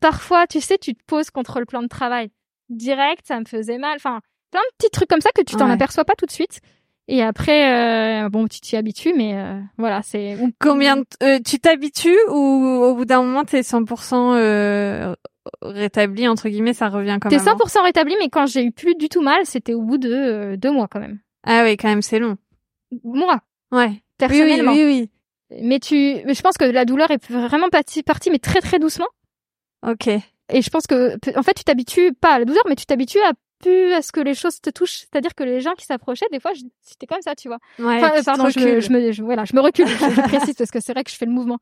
Parfois tu sais tu te poses contre le plan de travail direct ça me faisait mal. Enfin plein de petits trucs comme ça que tu t'en aperçois pas tout de suite et après, euh, bon, tu t'y habitues, mais euh, voilà, c'est.
Combien euh, tu t'habitues ou au bout d'un moment t'es 100% euh, rétabli entre guillemets, ça revient quand même.
T'es 100% rétabli, mais quand j'ai eu plus du tout mal, c'était au bout de deux mois quand même.
Ah oui, quand même, c'est long.
Moi.
Ouais.
Personnellement.
Oui, oui,
oui. Mais tu, mais je pense que la douleur est vraiment partie, partie, mais très très doucement.
Ok.
Et je pense que, en fait, tu t'habitues pas à la douleur, mais tu t'habitues à plus à ce que les choses te touchent. C'est-à-dire que les gens qui s'approchaient, des fois, c'était comme ça, tu vois.
Ouais,
enfin, pardon, je, me, je, me, voilà, je me recule. je, précise parce que c'est vrai que je fais le mouvement.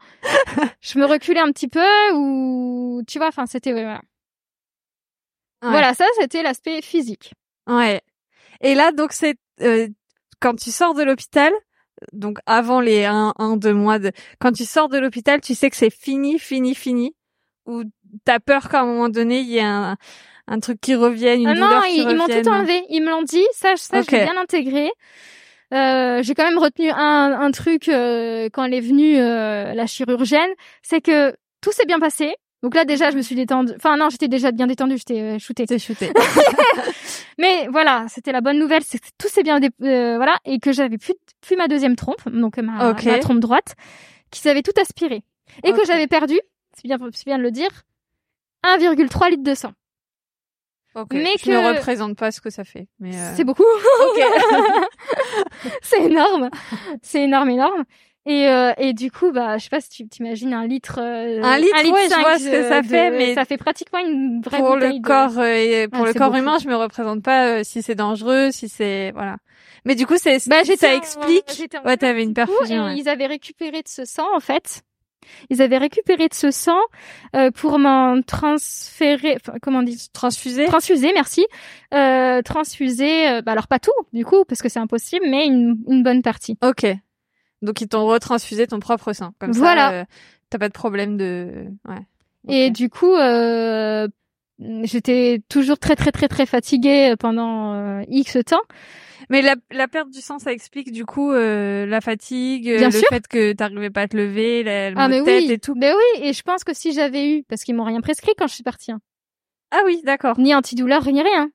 je me reculais un petit peu ou, tu vois, enfin, c'était, voilà. Ouais. Voilà, ça, c'était l'aspect physique.
Ouais. Et là, donc, c'est euh, quand tu sors de l'hôpital, donc avant les un, un, deux mois de, quand tu sors de l'hôpital, tu sais que c'est fini, fini, fini, ou t'as peur qu'à un moment donné, il y ait un, un truc qui revienne, une ah
non,
qui
ils, ils m'ont tout enlevé. Ils me l'ont dit. Ça, ça, okay. j'ai bien intégré. Euh, j'ai quand même retenu un, un truc euh, quand elle est venue, euh, la chirurgienne, c'est que tout s'est bien passé. Donc là déjà, je me suis détendue. Enfin non, j'étais déjà bien détendue. J'étais euh, shootée.
Shootée.
Mais voilà, c'était la bonne nouvelle, c'est que tout s'est bien, euh, voilà, et que j'avais plus plus ma deuxième trompe, donc ma,
okay.
ma trompe droite, qui s'avait tout aspiré, et okay. que j'avais perdu, c'est bien, c'est bien de le dire, 1,3 litres de sang.
Okay. Mais je que... ne représente pas ce que ça fait. Mais euh...
C'est beaucoup. c'est énorme. C'est énorme, énorme. Et, euh, et du coup, bah, je sais pas si tu t'imagines un litre. Euh,
un litre,
un litre
ouais, je vois ce que ça
de,
fait, mais
ça fait pratiquement une vraie
pour le
de...
corps euh, pour
ah,
le corps
beaucoup.
humain, je me représente pas si c'est dangereux, si c'est voilà. Mais du coup, c'est
bah,
ça explique.
En,
ouais, t'avais une perfusion. Ouais.
Ils avaient récupéré de ce sang en fait. Ils avaient récupéré de ce sang euh, pour m'en transférer, enfin, comment on dit,
transfuser.
Transfuser, merci. Euh, transfuser, euh, bah alors pas tout du coup parce que c'est impossible, mais une, une bonne partie.
Ok. Donc ils t'ont retransfusé ton propre sang. Comme
voilà.
ça, euh, t'as pas de problème de. Ouais.
Okay. Et du coup, euh, j'étais toujours très très très très fatiguée pendant X temps.
Mais la, la perte du sang, ça explique du coup euh, la fatigue,
Bien
le
sûr.
fait que t'arrivais pas à te lever, la, le
ah, mais
tête
oui.
et tout.
Mais oui, et je pense que si j'avais eu, parce qu'ils m'ont rien prescrit quand je suis partie. Hein.
Ah oui, d'accord.
Ni antidouleur, ni rien.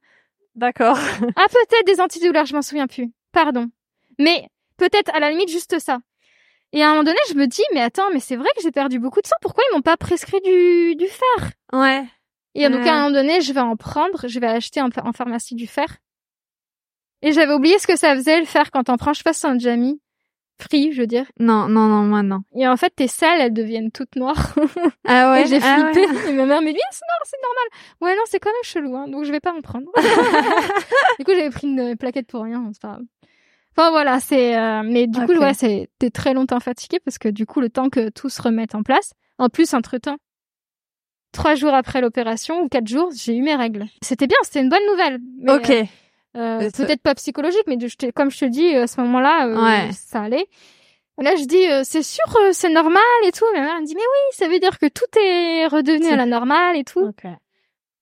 D'accord.
ah peut-être des antidouleurs, je m'en souviens plus. Pardon. Mais peut-être à la limite juste ça. Et à un moment donné, je me dis, mais attends, mais c'est vrai que j'ai perdu beaucoup de sang. Pourquoi ils m'ont pas prescrit du, du fer?
Ouais.
Et donc à un moment donné, je vais en prendre, je vais acheter en, en pharmacie du fer. Et j'avais oublié ce que ça faisait le fer quand t'en prends, je sais pas si déjà mis. Free, je veux dire.
Non, non, non, moi non.
Et en fait, tes selles, elles deviennent toutes noires.
Ah ouais.
Et j'ai
ah
flippé.
ouais.
Et ma mère me dit, ah, c'est normal, c'est normal. Ouais, non, c'est quand même chelou, hein, donc je vais pas en prendre. du coup, j'avais pris une plaquette pour rien, c'est pas grave. Enfin voilà, c'est. Euh, mais du
Okay.
coup, ouais, c'est. T'es très longtemps fatigué parce que du coup, le temps que tout se remette en place. En plus, entre temps, trois jours après l'opération ou quatre jours, j'ai eu mes règles. C'était bien, c'était une bonne nouvelle. Mais,
ok.
euh, euh, peut-être pas psychologique, mais je comme je te dis, à ce moment-là, euh,
Ouais.
ça allait. Et là, je dis, euh, c'est sûr, euh, c'est normal et tout. Ma mère elle me dit, mais oui, ça veut dire que tout est redevenu à la normale et tout.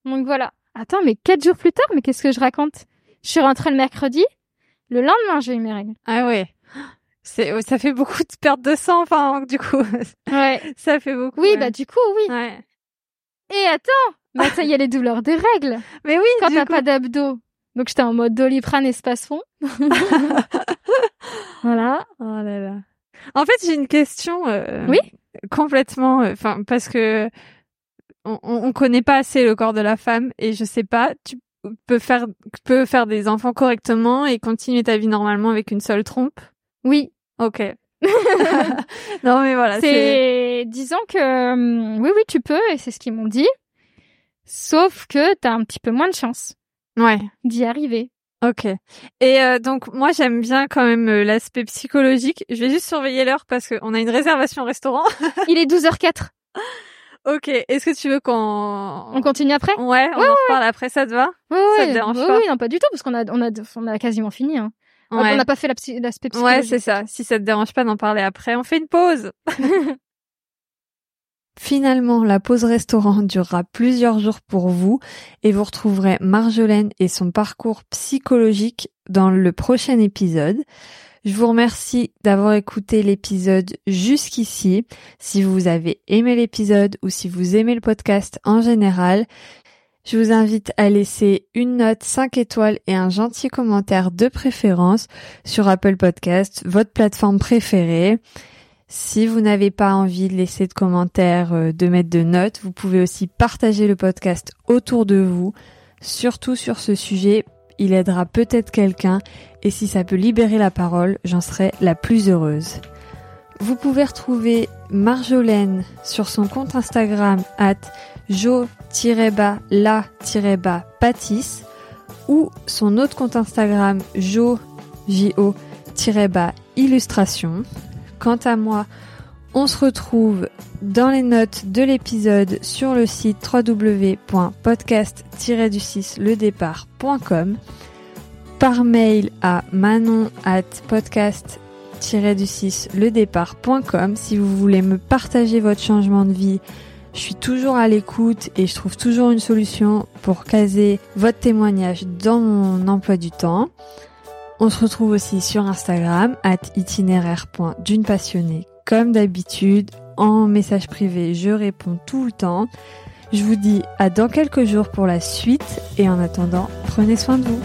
Donc voilà. Attends, mais quatre jours plus tard, mais qu'est-ce que je raconte? Je suis rentrée le mercredi. Le lendemain, j'ai eu mes règles.
Ah ouais. C'est, ça fait beaucoup de perte de sang, enfin, du coup.
Ouais.
ça fait beaucoup.
Oui,
ouais.
bah du coup, oui.
Ouais.
Et attends, bah ça y est, les douleurs des règles.
Mais oui,
Quand t'as
coup.
pas d'abdos. Donc j'étais en mode doliprane espace fond. voilà.
Oh là là. En fait, j'ai une question. euh,
Oui
Complètement. euh, Enfin, parce que on, on on connaît pas assez le corps de la femme et je sais pas. Tu peux faire, tu peux faire des enfants correctement et continuer ta vie normalement avec une seule trompe?
Oui.
Ok. non mais voilà. C'est.
C'est, disons que, hum, oui, oui, tu peux, et c'est ce qu'ils m'ont dit. Sauf que t'as un petit peu moins de chance
Ouais.
d'y arriver.
Ok. Et euh, donc moi j'aime bien quand même euh, l'aspect psychologique. Je vais juste surveiller l'heure parce qu'on a une réservation au restaurant.
Il est 12h04.
ok. Est-ce que tu veux qu'on
On continue après?
Ouais, on en reparle après. Ça te va?
Oui,
Ça te dérange pas?
oui, non, pas du tout, parce qu'on a, on a, on a quasiment fini, hein. On
Ouais.
n'a pas fait l'aspect
Ouais,
psychologique.
c'est ça. Si ça te dérange pas d'en parler après, on fait une pause. Finalement, la pause restaurant durera plusieurs jours pour vous et vous retrouverez Marjolaine et son parcours psychologique dans le prochain épisode. Je vous remercie d'avoir écouté l'épisode jusqu'ici. Si vous avez aimé l'épisode ou si vous aimez le podcast en général, je vous invite à laisser une note 5 étoiles et un gentil commentaire de préférence sur Apple Podcast, votre plateforme préférée. Si vous n'avez pas envie de laisser de commentaires, euh, de mettre de notes, vous pouvez aussi partager le podcast autour de vous, surtout sur ce sujet. Il aidera peut-être quelqu'un et si ça peut libérer la parole, j'en serai la plus heureuse. Vous pouvez retrouver Marjolaine sur son compte Instagram at jo-la-patis ou son autre compte Instagram jo, illustration. Quant à moi, on se retrouve dans les notes de l'épisode sur le site www.podcast-du6ledépart.com par mail à manon at podcast-du6ledépart.com si vous voulez me partager votre changement de vie. Je suis toujours à l'écoute et je trouve toujours une solution pour caser votre témoignage dans mon emploi du temps. On se retrouve aussi sur Instagram, at itinéraire.d'une passionnée. Comme d'habitude, en message privé, je réponds tout le temps. Je vous dis à dans quelques jours pour la suite et en attendant, prenez soin de vous.